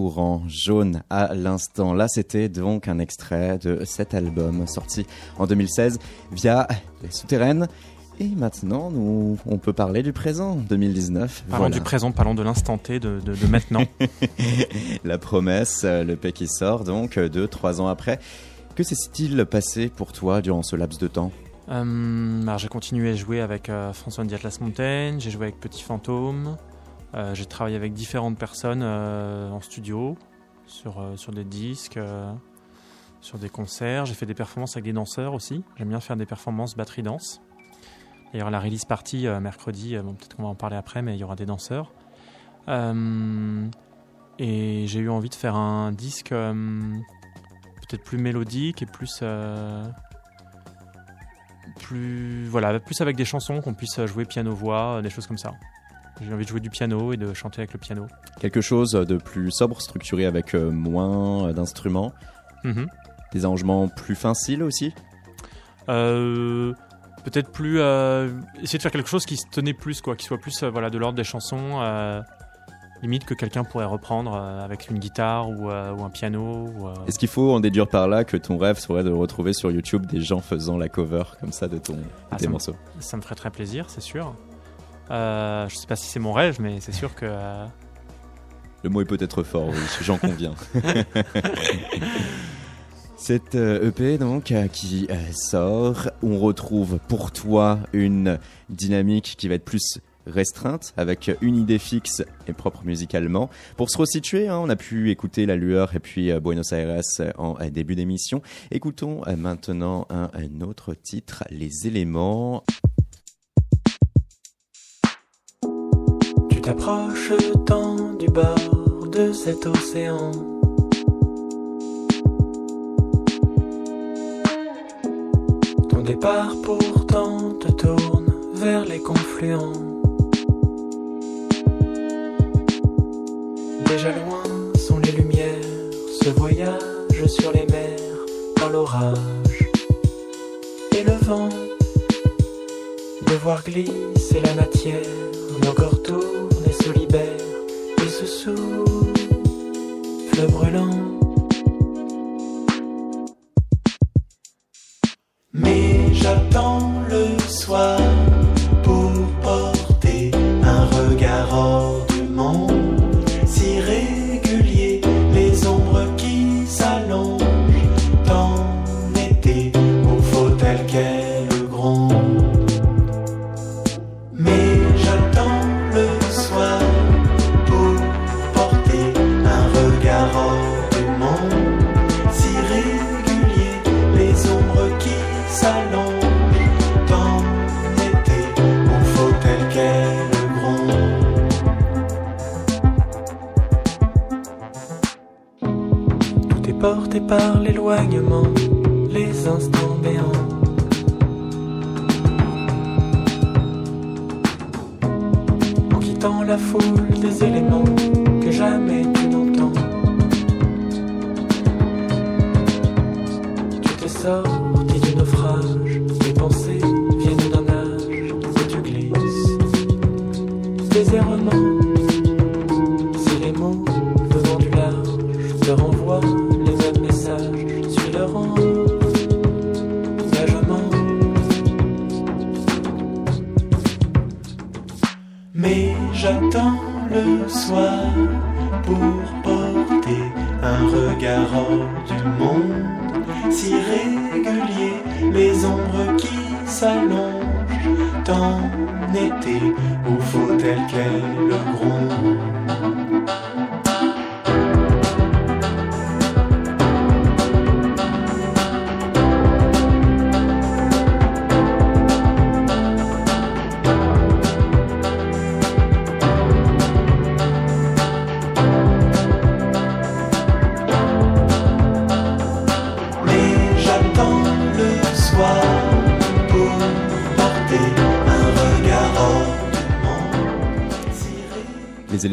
Les courants jaunes à l'instant. Là, c'était donc un extrait de cet album sorti en 2016 via Les Souterraines. Et maintenant, nous, on peut parler du présent, 2019. Parlons Voilà. du présent, parlons de l'instant T, de, de- de maintenant. [laughs] La promesse, euh, le P qui sort donc euh, deux, trois ans après. Que s'est-il passé pour toi durant ce laps de temps? Euh, alors j'ai continué à jouer avec euh, François Di Atlas Montaigne, j'ai joué avec Petit Fantôme, euh, j'ai travaillé avec différentes personnes euh, en studio, sur, euh, sur des disques, sur des concerts. J'ai fait des performances avec des danseurs aussi. J'aime bien faire des performances batterie-danse. D'ailleurs, la release party mercredi, peut-être qu'on va en parler après, mais il y aura des danseurs. Et j'ai eu envie de faire un disque peut-être plus mélodique et plus. plus voilà plus avec des chansons qu'on puisse jouer piano voix des choses comme ça j'ai envie de jouer du piano et de chanter avec le piano. Quelque chose de plus sobre, structuré avec euh, moins d'instruments, Mhm. des arrangements plus faciles aussi. Euh, peut-être plus euh, essayer de faire quelque chose qui se tenait plus quoi. Qui soit plus euh, voilà de l'ordre des chansons limite que quelqu'un pourrait reprendre avec une guitare ou, ou un piano Est-ce qu'il faut en déduire par là que ton rêve serait de retrouver sur YouTube des gens faisant la cover comme ça de, ton, de Ah, tes ça morceaux? ça me ferait très plaisir c'est sûr euh, je sais pas si c'est mon rêve mais c'est sûr que euh, Le mot est peut-être fort, oui, j'en [laughs] conviens. Cette euh, EP donc euh, qui euh, sort, on retrouve pour toi une dynamique qui va être plus restreinte avec une idée fixe et propre musicalement. Pour se resituer, hein, on a pu écouter La Lueur et puis euh, Buenos Aires euh, en euh, début d'émission. Écoutons euh, maintenant un, un autre titre, Les éléments. Tu t'approches tant du bord de cet océan. Ton départ pourtant te tourne vers les confluents. Déjà loin sont les lumières, ce voyage sur les mers, dans l'orage et le vent de voir glisser la matière, nos corps tournent et se libèrent, et se souffle brûlant.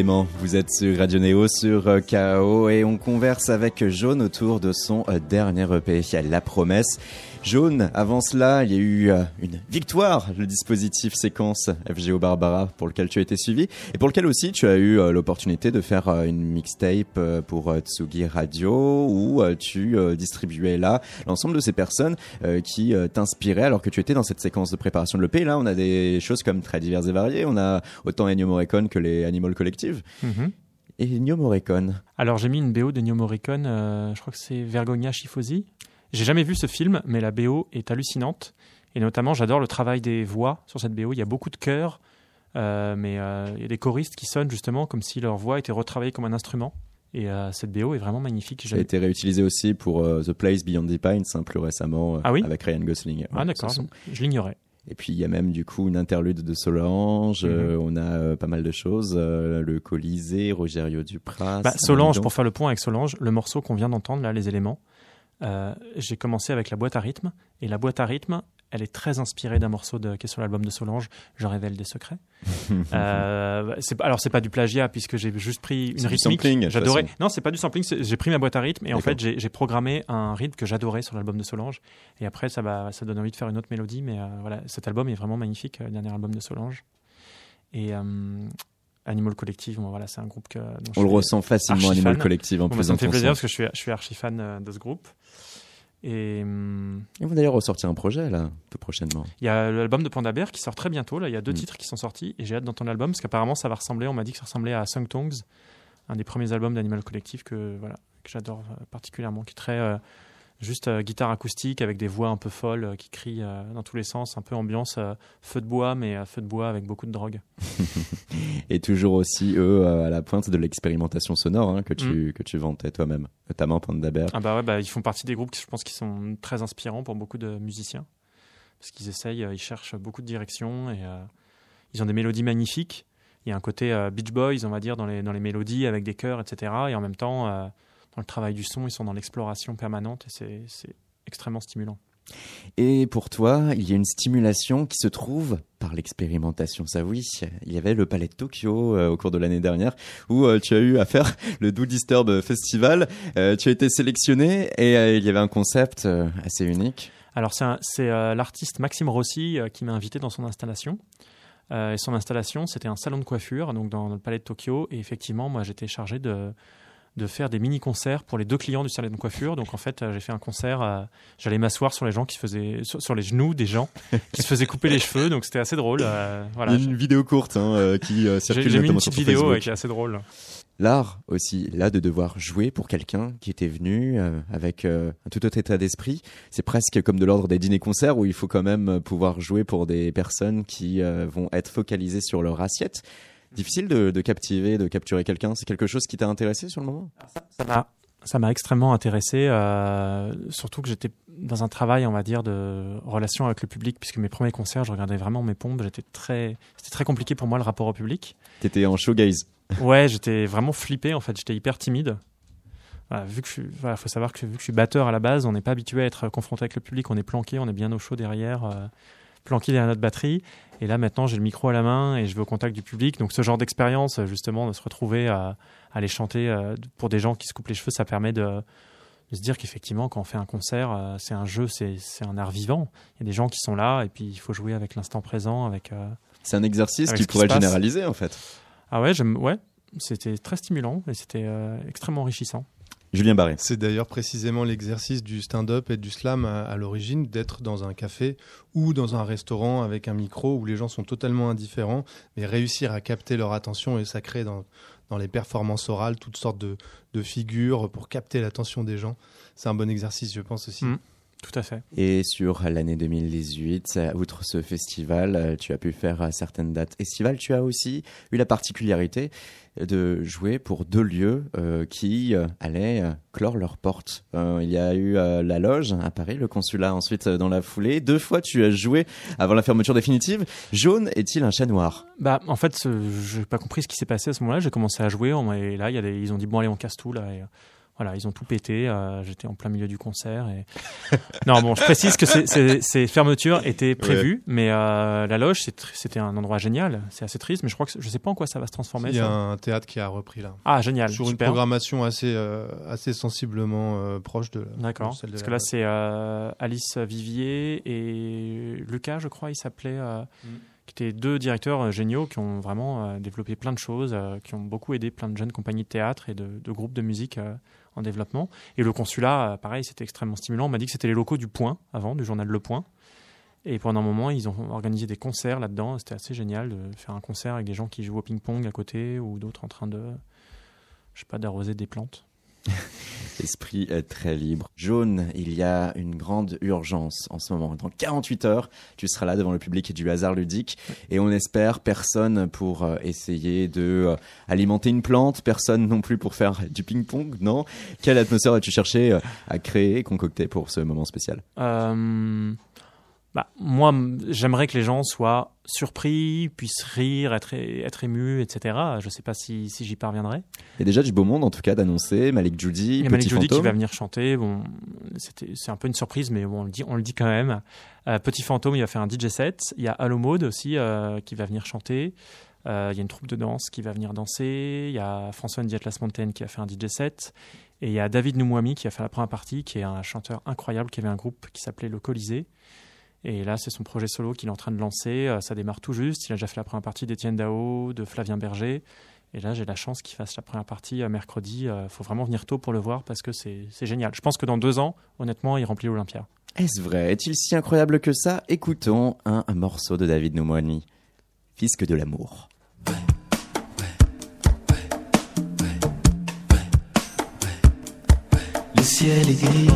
Vous êtes sur Radio Néo, sur euh, KO, et on converse avec Jaune autour de son euh, dernier EP, La Promesse. Jaune, avant cela, il y a eu euh, une victoire, le dispositif séquence FGO Barbara, pour lequel tu as été suivi, et pour lequel aussi tu as eu euh, l'opportunité de faire euh, une mixtape pour Tsugi Radio, où tu distribuais là l'ensemble de ces personnes qui t'inspiraient alors que tu étais dans cette séquence de préparation de l'EP. Là, on a des choses comme très diverses et variées. On a autant Ennio Morricone que les Animal Collective. Mhm. Et Ennio Morricone, Alors j'ai mis une BO de Ennio Morricone, euh, je crois que c'est Vergogna Schifosi. J'ai jamais vu ce film, mais la BO est hallucinante. Et notamment, j'adore le travail des voix sur cette BO. Il y a beaucoup de chœurs, euh, mais euh, il y a des choristes qui sonnent justement comme si leur voix était retravaillée comme un instrument. Et euh, cette BO est vraiment magnifique. ça a été réutilisé aussi pour euh, The Place Beyond the Pines, hein, plus récemment, euh, Ah oui avec Ryan Gosling. Ah Ouais, d'accord, je l'ignorais. Et puis il y a même du coup une interlude de Solange, Mhm. on a pas mal de choses, le Colisée, Rogerio Duprat. Bah, Solange, pour faire le point avec Solange, le morceau qu'on vient d'entendre, là, les éléments, euh, j'ai commencé avec la boîte à rythme. Et la boîte à rythme, elle est très inspirée d'un morceau de, qui est sur l'album de Solange, Je révèle des secrets. [laughs] Euh, alors, c'est pas du plagiat, puisque j'ai juste pris une rythmique. J'adorais. Non, c'est pas du sampling, j'ai pris ma boîte à rythme et en fait, j'ai, programmé un rythme que j'adorais sur l'album de Solange. Et après, ça, donne envie de faire une autre mélodie, mais euh, voilà, cet album est vraiment magnifique, euh, le dernier album de Solange. Et euh, Animal Collective, bon, voilà, c'est un groupe que. dont On le ressent facilement Animal fan. Collective en Bon, bah, plus ça me fait plaisir parce que je suis, je suis archi fan euh, de ce groupe. Et hum, vont d'ailleurs ressortir un projet là, tout prochainement. il y a l'album de Panda Bear qui sort très bientôt. Là, il y a deux Mm. titres qui sont sortis et j'ai hâte d'entendre l'album parce qu'apparemment ça va ressembler. On m'a dit que ça ressemblait à Sung Tongues, un des premiers albums d'Animal Collective que voilà que j'adore euh, particulièrement, qui est très euh, juste euh, guitare acoustique avec des voix un peu folles euh, qui crient euh, dans tous les sens, un peu ambiance feu de bois mais feu de bois avec beaucoup de drogue. [laughs] Et toujours aussi eux à la pointe de l'expérimentation sonore hein, que Mm. tu que tu vantais toi-même, notamment Panda Bear. Ah bah ouais, bah, ils font partie des groupes qui je pense qui sont très inspirants pour beaucoup de musiciens. Parce qu'ils essayent, ils cherchent beaucoup de directions et ils ont des mélodies magnifiques. Il y a un côté Beach Boys, on va dire, dans les, dans les mélodies avec des chœurs, etc. Et en même temps, dans le travail du son, ils sont dans l'exploration permanente et c'est- extrêmement stimulant. Et pour toi, il y a une stimulation qui se trouve par l'expérimentation. Ça oui, il y avait le Palais de Tokyo euh, au cours de l'année dernière où euh, tu as eu à faire [laughs] le Do Disturb Festival. Euh, tu as été sélectionné et il y avait un concept assez unique. Alors c'est l'artiste Maxime Rossi qui m'a invité dans son installation. Et son installation, c'était un salon de coiffure, donc dans le palais de Tokyo. Et effectivement, moi, j'étais chargé de, de faire des mini-concerts pour les deux clients du salon de coiffure. Donc en fait, euh, j'ai fait un concert. euh, J'allais m'asseoir sur les gens qui se faisaient sur, sur les genoux des gens qui se faisaient couper les cheveux. Donc c'était assez drôle. euh, voilà. une vidéo courte hein, qui circule j'ai mis une petite vidéo euh, qui est assez drôle. L'art aussi, là, de devoir jouer pour quelqu'un qui était venu euh, avec euh, un tout autre état d'esprit. C'est presque comme de l'ordre des dîners-concerts où il faut quand même pouvoir jouer pour des personnes qui vont être focalisées sur leur assiette. Difficile de, de captiver, de capturer quelqu'un. C'est quelque chose qui t'a intéressé sur le moment? Ça m'a- ça m'a extrêmement intéressé, euh, surtout que j'étais dans un travail, on va dire, de relation avec le public, puisque mes premiers concerts, je regardais vraiment mes pompes. J'étais très, c'était très compliqué pour moi le rapport au public. T'étais en showgaze. Ouais, j'étais vraiment flippé en fait, j'étais hyper timide. Voilà, vu que je suis, voilà, faut savoir que vu que je suis batteur à la base, on n'est pas habitué à être confronté avec le public, on est planqué, on est bien au chaud derrière, euh, planqué derrière notre batterie. Et là maintenant, j'ai le micro à la main et je vais au contact du public. Donc ce genre d'expérience, justement, de se retrouver à, à aller chanter euh, pour des gens qui se coupent les cheveux, ça permet de, de se dire qu'effectivement, quand on fait un concert, euh, c'est un jeu, c'est un art vivant. Il y a des gens qui sont là et puis il faut jouer avec l'instant présent, avec. euh, C'est un exercice qui qui pourrait passe. généralisé en fait. Ah ouais, ouais, c'était très stimulant et c'était extrêmement enrichissant. Julien Barré. C'est d'ailleurs précisément l'exercice du stand-up et du slam à, à l'origine, d'être dans un café ou dans un restaurant avec un micro où les gens sont totalement indifférents, mais réussir à capter leur attention et ça crée dans, dans les performances orales toutes sortes de, de figures pour capter l'attention des gens. C'est un bon exercice, je pense aussi. Mm. Tout à fait. Et sur l'année 2018, euh, outre ce festival, euh, tu as pu faire euh, certaines dates estivales. Tu as aussi eu la particularité de jouer pour deux lieux euh, qui euh, allaient euh, clore leurs portes. Il y a eu la loge à Paris, le consulat ensuite dans la foulée. Deux fois, tu as joué avant la fermeture définitive. Jaune est-il un chat noir? Bah, en fait, je n'ai pas compris ce qui s'est passé à ce moment-là. J'ai commencé à jouer on et là, il y a des, ils ont dit bon allez, on casse tout là. Et, Voilà, ils ont tout pété. euh, J'étais en plein milieu du concert. Et... [laughs] non, bon, je précise que ces, ces- ces fermetures étaient prévues, mais euh, la loge, c'était un endroit génial. C'est assez triste, mais je crois que je sais pas en quoi ça va se transformer. Il y a ça. un théâtre qui a repris là. Ah, génial, Sur une programmation assez, euh, assez sensiblement proche de, D'accord. Parce que là, c'est Alice Vivier et Lucas, je crois, il s'appelait, Mm. Qui étaient deux directeurs euh, géniaux qui ont vraiment euh, développé plein de choses, euh, qui ont beaucoup aidé plein de jeunes compagnies de théâtre et de, de groupes de musique en développement. Et le consulat, pareil, c'était extrêmement stimulant. On m'a dit que c'était les locaux du Point avant, du journal Le Point. Et pendant un moment, ils ont organisé des concerts là-dedans. C'était assez génial de faire un concert avec des gens qui jouent au ping-pong à côté ou d'autres en train de, je sais pas, d'arroser des plantes. [laughs] Esprit est très libre. Jaune, il y a une grande urgence en ce moment. Dans 48 heures, tu seras là devant le public du hasard ludique et on espère personne pour euh, essayer de euh, alimenter une plante, personne non plus pour faire du ping-pong, non? Quelle atmosphère as-tu cherché euh, à créer et concocter pour ce moment spécial? Euh, bah, moi, j'aimerais que les gens soient surpris, puissent rire, être, être émus, etc. Je sais pas si, si j'y parviendrai. Il y a déjà du beau monde en tout cas d'annoncer. Malik Judy, a Petit Malik Jody qui va venir chanter. Bon, c'est un peu une surprise, mais bon, on le dit, on le dit quand même. Euh, Petit Fantôme, il va faire un DJ set. Il y a Allo Mode aussi euh, qui va venir chanter. Euh, il y a une troupe de danse qui va venir danser. Il y a François Ndi Atlas Mountain qui va faire un DJ set. Et il y a David Noumouami qui a fait la première partie, qui est un chanteur incroyable, qui avait un groupe qui s'appelait Le Colisée. Et là, c'est son projet solo qu'il est en train de lancer. Euh, Ça démarre tout juste. Il a déjà fait la première partie d'Étienne Dao, de Flavien Berger. Et là, j'ai la chance qu'il fasse la première partie euh, mercredi. Il faut vraiment venir tôt pour le voir parce que c'est c'est génial. Je pense que dans deux ans, honnêtement, il remplit l'Olympia. Est-ce vrai? Est-il si incroyable que ça? Écoutons un, un morceau de David Nomoani. Fisque de l'amour. Le ciel est gris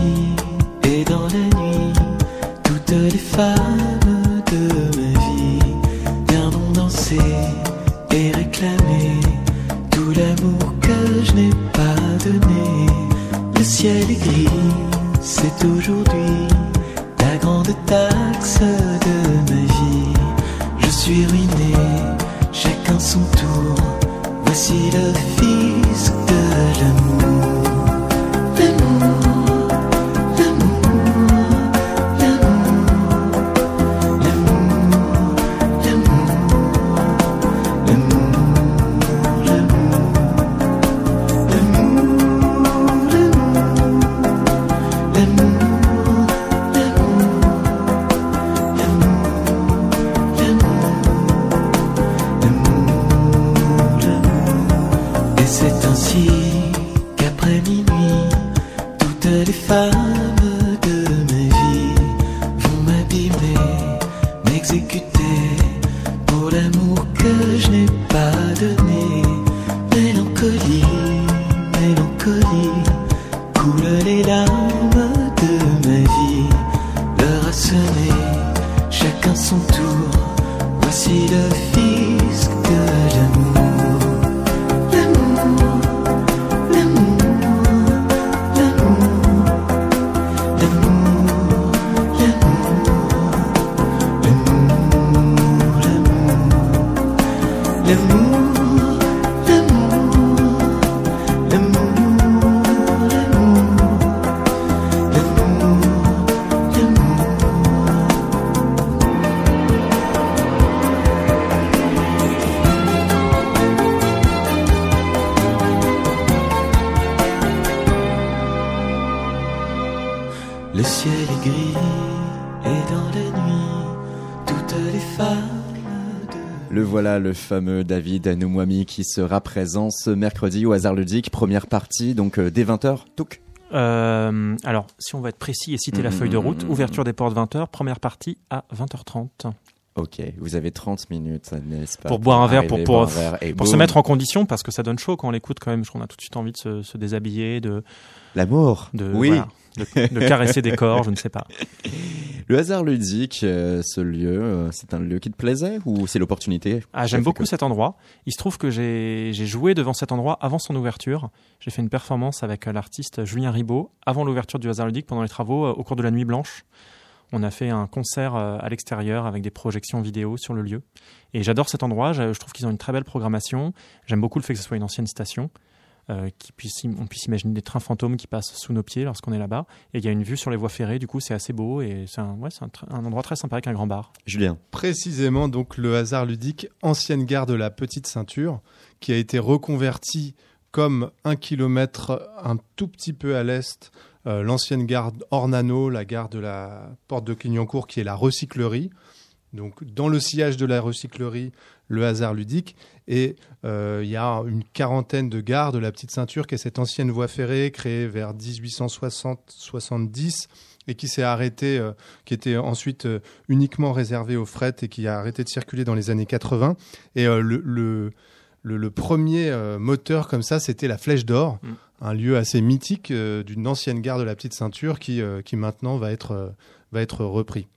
et dans la nuit, les femmes de ma vie viendront danser et réclamer tout l'amour que je n'ai pas donné. Le ciel est gris, c'est aujourd'hui la grande taxe de ma vie. Je suis ruiné, chacun son tour. Voici le fisc Le voilà, le fameux David Noumouami qui sera présent ce mercredi au hasard ludique. Première partie, donc euh, dès 20h. Touk. Euh, alors, si on va être précis et citer la Mhm, feuille de route, mhm, ouverture des portes 20h, première partie à 20h30. Ok, vous avez 30 minutes, n'est-ce pas Pour boire un verre, pour- pour- boire un verre et Pour se mettre en condition, parce que ça donne chaud quand on l'écoute quand même, on a tout de suite envie de se, se déshabiller, de, L'amour. de, oui. voilà, de, de caresser des corps, je ne sais pas. [laughs] Le hasard ludique, euh, ce lieu, euh, c'est un lieu qui te plaisait ou c'est l'opportunité Ah, j'aime beaucoup que- cet endroit. Il se trouve que j'ai joué devant cet endroit avant son ouverture. J'ai fait une performance avec euh, l'artiste Julien Ribaud avant l'ouverture du hasard ludique pendant les travaux euh, au cours de la nuit blanche. On a fait un concert à l'extérieur avec des projections vidéo sur le lieu. Et j'adore cet endroit. Je trouve qu'ils ont une très belle programmation. J'aime beaucoup le fait que ce soit une ancienne station. Euh, qui puisse, on puisse imaginer des trains fantômes qui passent sous nos pieds lorsqu'on est là-bas. Et il y a une vue sur les voies ferrées, du coup c'est assez beau et c'est un, ouais, c'est un, tr- un endroit très sympa avec un grand bar. Julien. Précisément, donc le hasard ludique, ancienne gare de la Petite Ceinture, qui a été reconvertie comme un kilomètre un tout petit peu à l'est, euh, l'ancienne gare Ornano, la gare de la porte de Clignancourt, qui est la recyclerie. Donc, dans le sillage de la recyclerie, le hasard ludique. Et euh, il y a une quarantaine de gares de la Petite Ceinture, qui est cette ancienne voie ferrée créée vers 1860-70 et qui s'est arrêtée, euh, qui était ensuite euh, uniquement réservée aux fret et qui a arrêté de circuler dans les années 80. Et le, le, le, le premier moteur comme ça, c'était la Flèche d'Or, Mm. un lieu assez mythique d'une ancienne gare de la Petite Ceinture qui, qui maintenant va être, va être repris.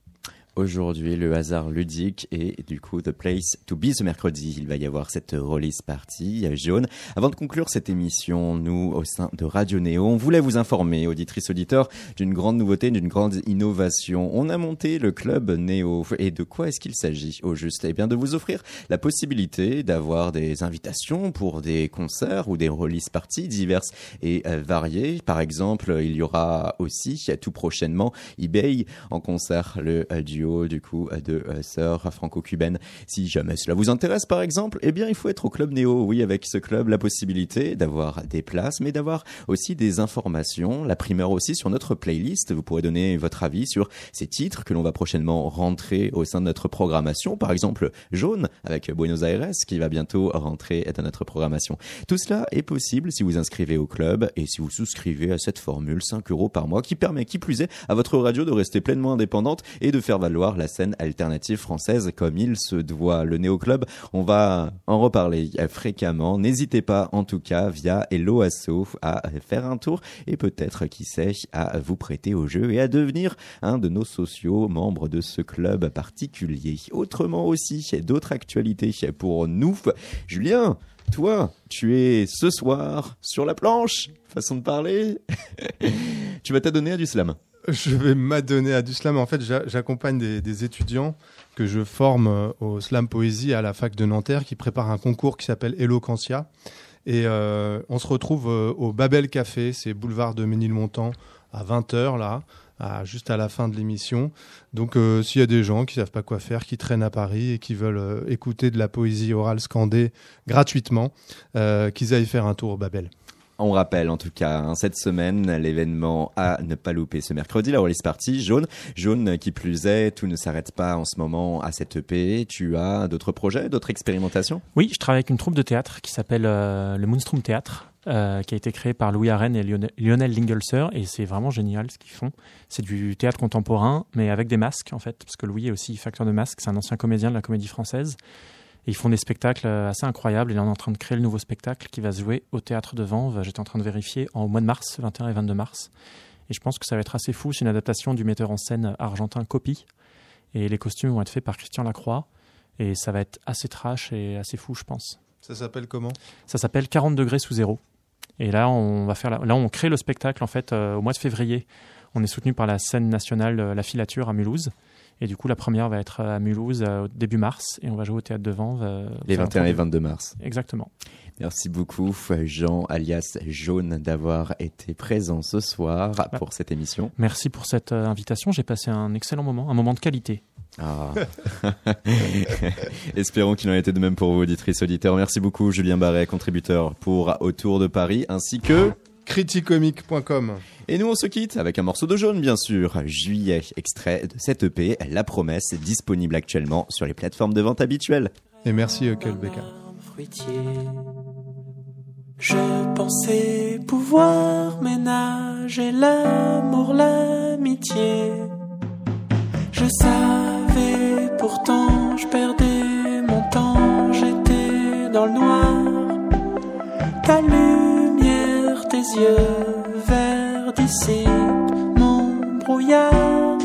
Aujourd'hui, le hasard ludique et du coup The Place to Be ce mercredi. Il va y avoir cette release party euh, jaune. Avant de conclure cette émission, nous, au sein de Radio Néo, on voulait vous informer, auditrices, auditeurs, d'une grande nouveauté, d'une grande innovation. On a monté le club Néo. Et de quoi est-ce qu'il s'agit au juste? Eh bien, de vous offrir la possibilité d'avoir des invitations pour des concerts ou des release parties diverses et euh, variées. Par exemple, il y aura aussi tout prochainement eBay en concert, le euh, du coup de euh, sœurs franco-cubaines. Si jamais cela vous intéresse par exemple, eh bien il faut être au club Néo. Oui, avec ce club, la possibilité d'avoir des places, mais d'avoir aussi des informations, la primeur aussi sur notre playlist. Vous pourrez donner votre avis sur ces titres que l'on va prochainement rentrer au sein de notre programmation. Par exemple, Jaune avec Buenos Aires qui va bientôt rentrer dans notre programmation. Tout cela est possible si vous inscrivez au club et si vous souscrivez à cette formule 5 euros par mois qui permet, qui plus est, à votre radio de rester pleinement indépendante et de faire valoir la scène alternative française comme il se doit. Le Néo Club, on va en reparler fréquemment. N'hésitez pas, en tout cas, via Hello Asso, à faire un tour et peut-être, qui sait, à vous prêter au jeu et à devenir un de nos sociaux membres de ce club particulier. Autrement aussi, d'autres actualités pour nous. Julien, toi, tu es ce soir sur la planche, façon de parler. [laughs] tu vas t'adonner à du slam. Je vais m'adonner à du slam. En fait, j'a- j'accompagne des, étudiants que je forme euh, au slam poésie à la fac de Nanterre qui préparent un concours qui s'appelle Eloquentia. Et euh, on se retrouve euh, au Babel Café, c'est boulevard de Ménilmontant, à 20h là, juste à la fin de l'émission. Donc s'il y a des gens qui savent pas quoi faire, qui traînent à Paris et qui veulent écouter de la poésie orale scandée gratuitement, qu'ils aillent faire un tour au Babel. On rappelle en tout cas hein, cette semaine l'événement à ne pas louper ce mercredi, la release party jaune. Jaune qui plus est, tout ne s'arrête pas en ce moment à cette EP. Tu as d'autres projets, d'autres expérimentations? Oui, je travaille avec une troupe de théâtre qui s'appelle euh, le Moonstrom Théâtre, euh, qui a été créée par Louis Arène et Lionel, Lionel Lingelser, et c'est vraiment génial ce qu'ils font. C'est du théâtre contemporain, mais avec des masques en fait, parce que Louis est aussi facteur de masques, c'est un ancien comédien de la comédie française. Et ils font des spectacles euh, assez incroyables. Et là, on est en train de créer le nouveau spectacle qui va se jouer au théâtre de Vanves. J'étais en train de vérifier en au mois de mars, 21 et 22 mars. Et je pense que ça va être assez fou. C'est une adaptation du metteur en scène argentin Copy. Et les costumes vont être faits par Christian Lacroix. Et ça va être assez trash et assez fou, je pense. Ça s'appelle comment? Ça s'appelle 40 degrés sous zéro. Et là, on va faire la- là, on crée le spectacle en fait euh, au mois de février. On est soutenu par la scène nationale euh, La Filature à Mulhouse. Et du coup, la première va être à Mulhouse euh, au début mars et on va jouer au théâtre de Vanves. euh, Les aux 21 et alentours 22 mars. Exactement. Merci beaucoup Jean alias Jaune d'avoir été présent ce soir pour cette émission. Merci pour cette euh, invitation. J'ai passé un excellent moment, un moment de qualité. Ah. [laughs] Espérons qu'il en a été de même pour vous, auditrices, auditeurs. Merci beaucoup, Julien Barret, contributeur pour Autour de Paris, ainsi que... criticomique.com. Et nous, on se quitte avec un morceau de jaune, bien sûr. Juillet, extrait de cette EP, La Promesse, disponible actuellement sur les plateformes de vente habituelles. Et merci fruitier. Je pensais pouvoir ménager l'amour, l'amitié. Je savais pourtant, je perdais mon temps, j'étais dans le noir. Tes yeux verts mon brouillard.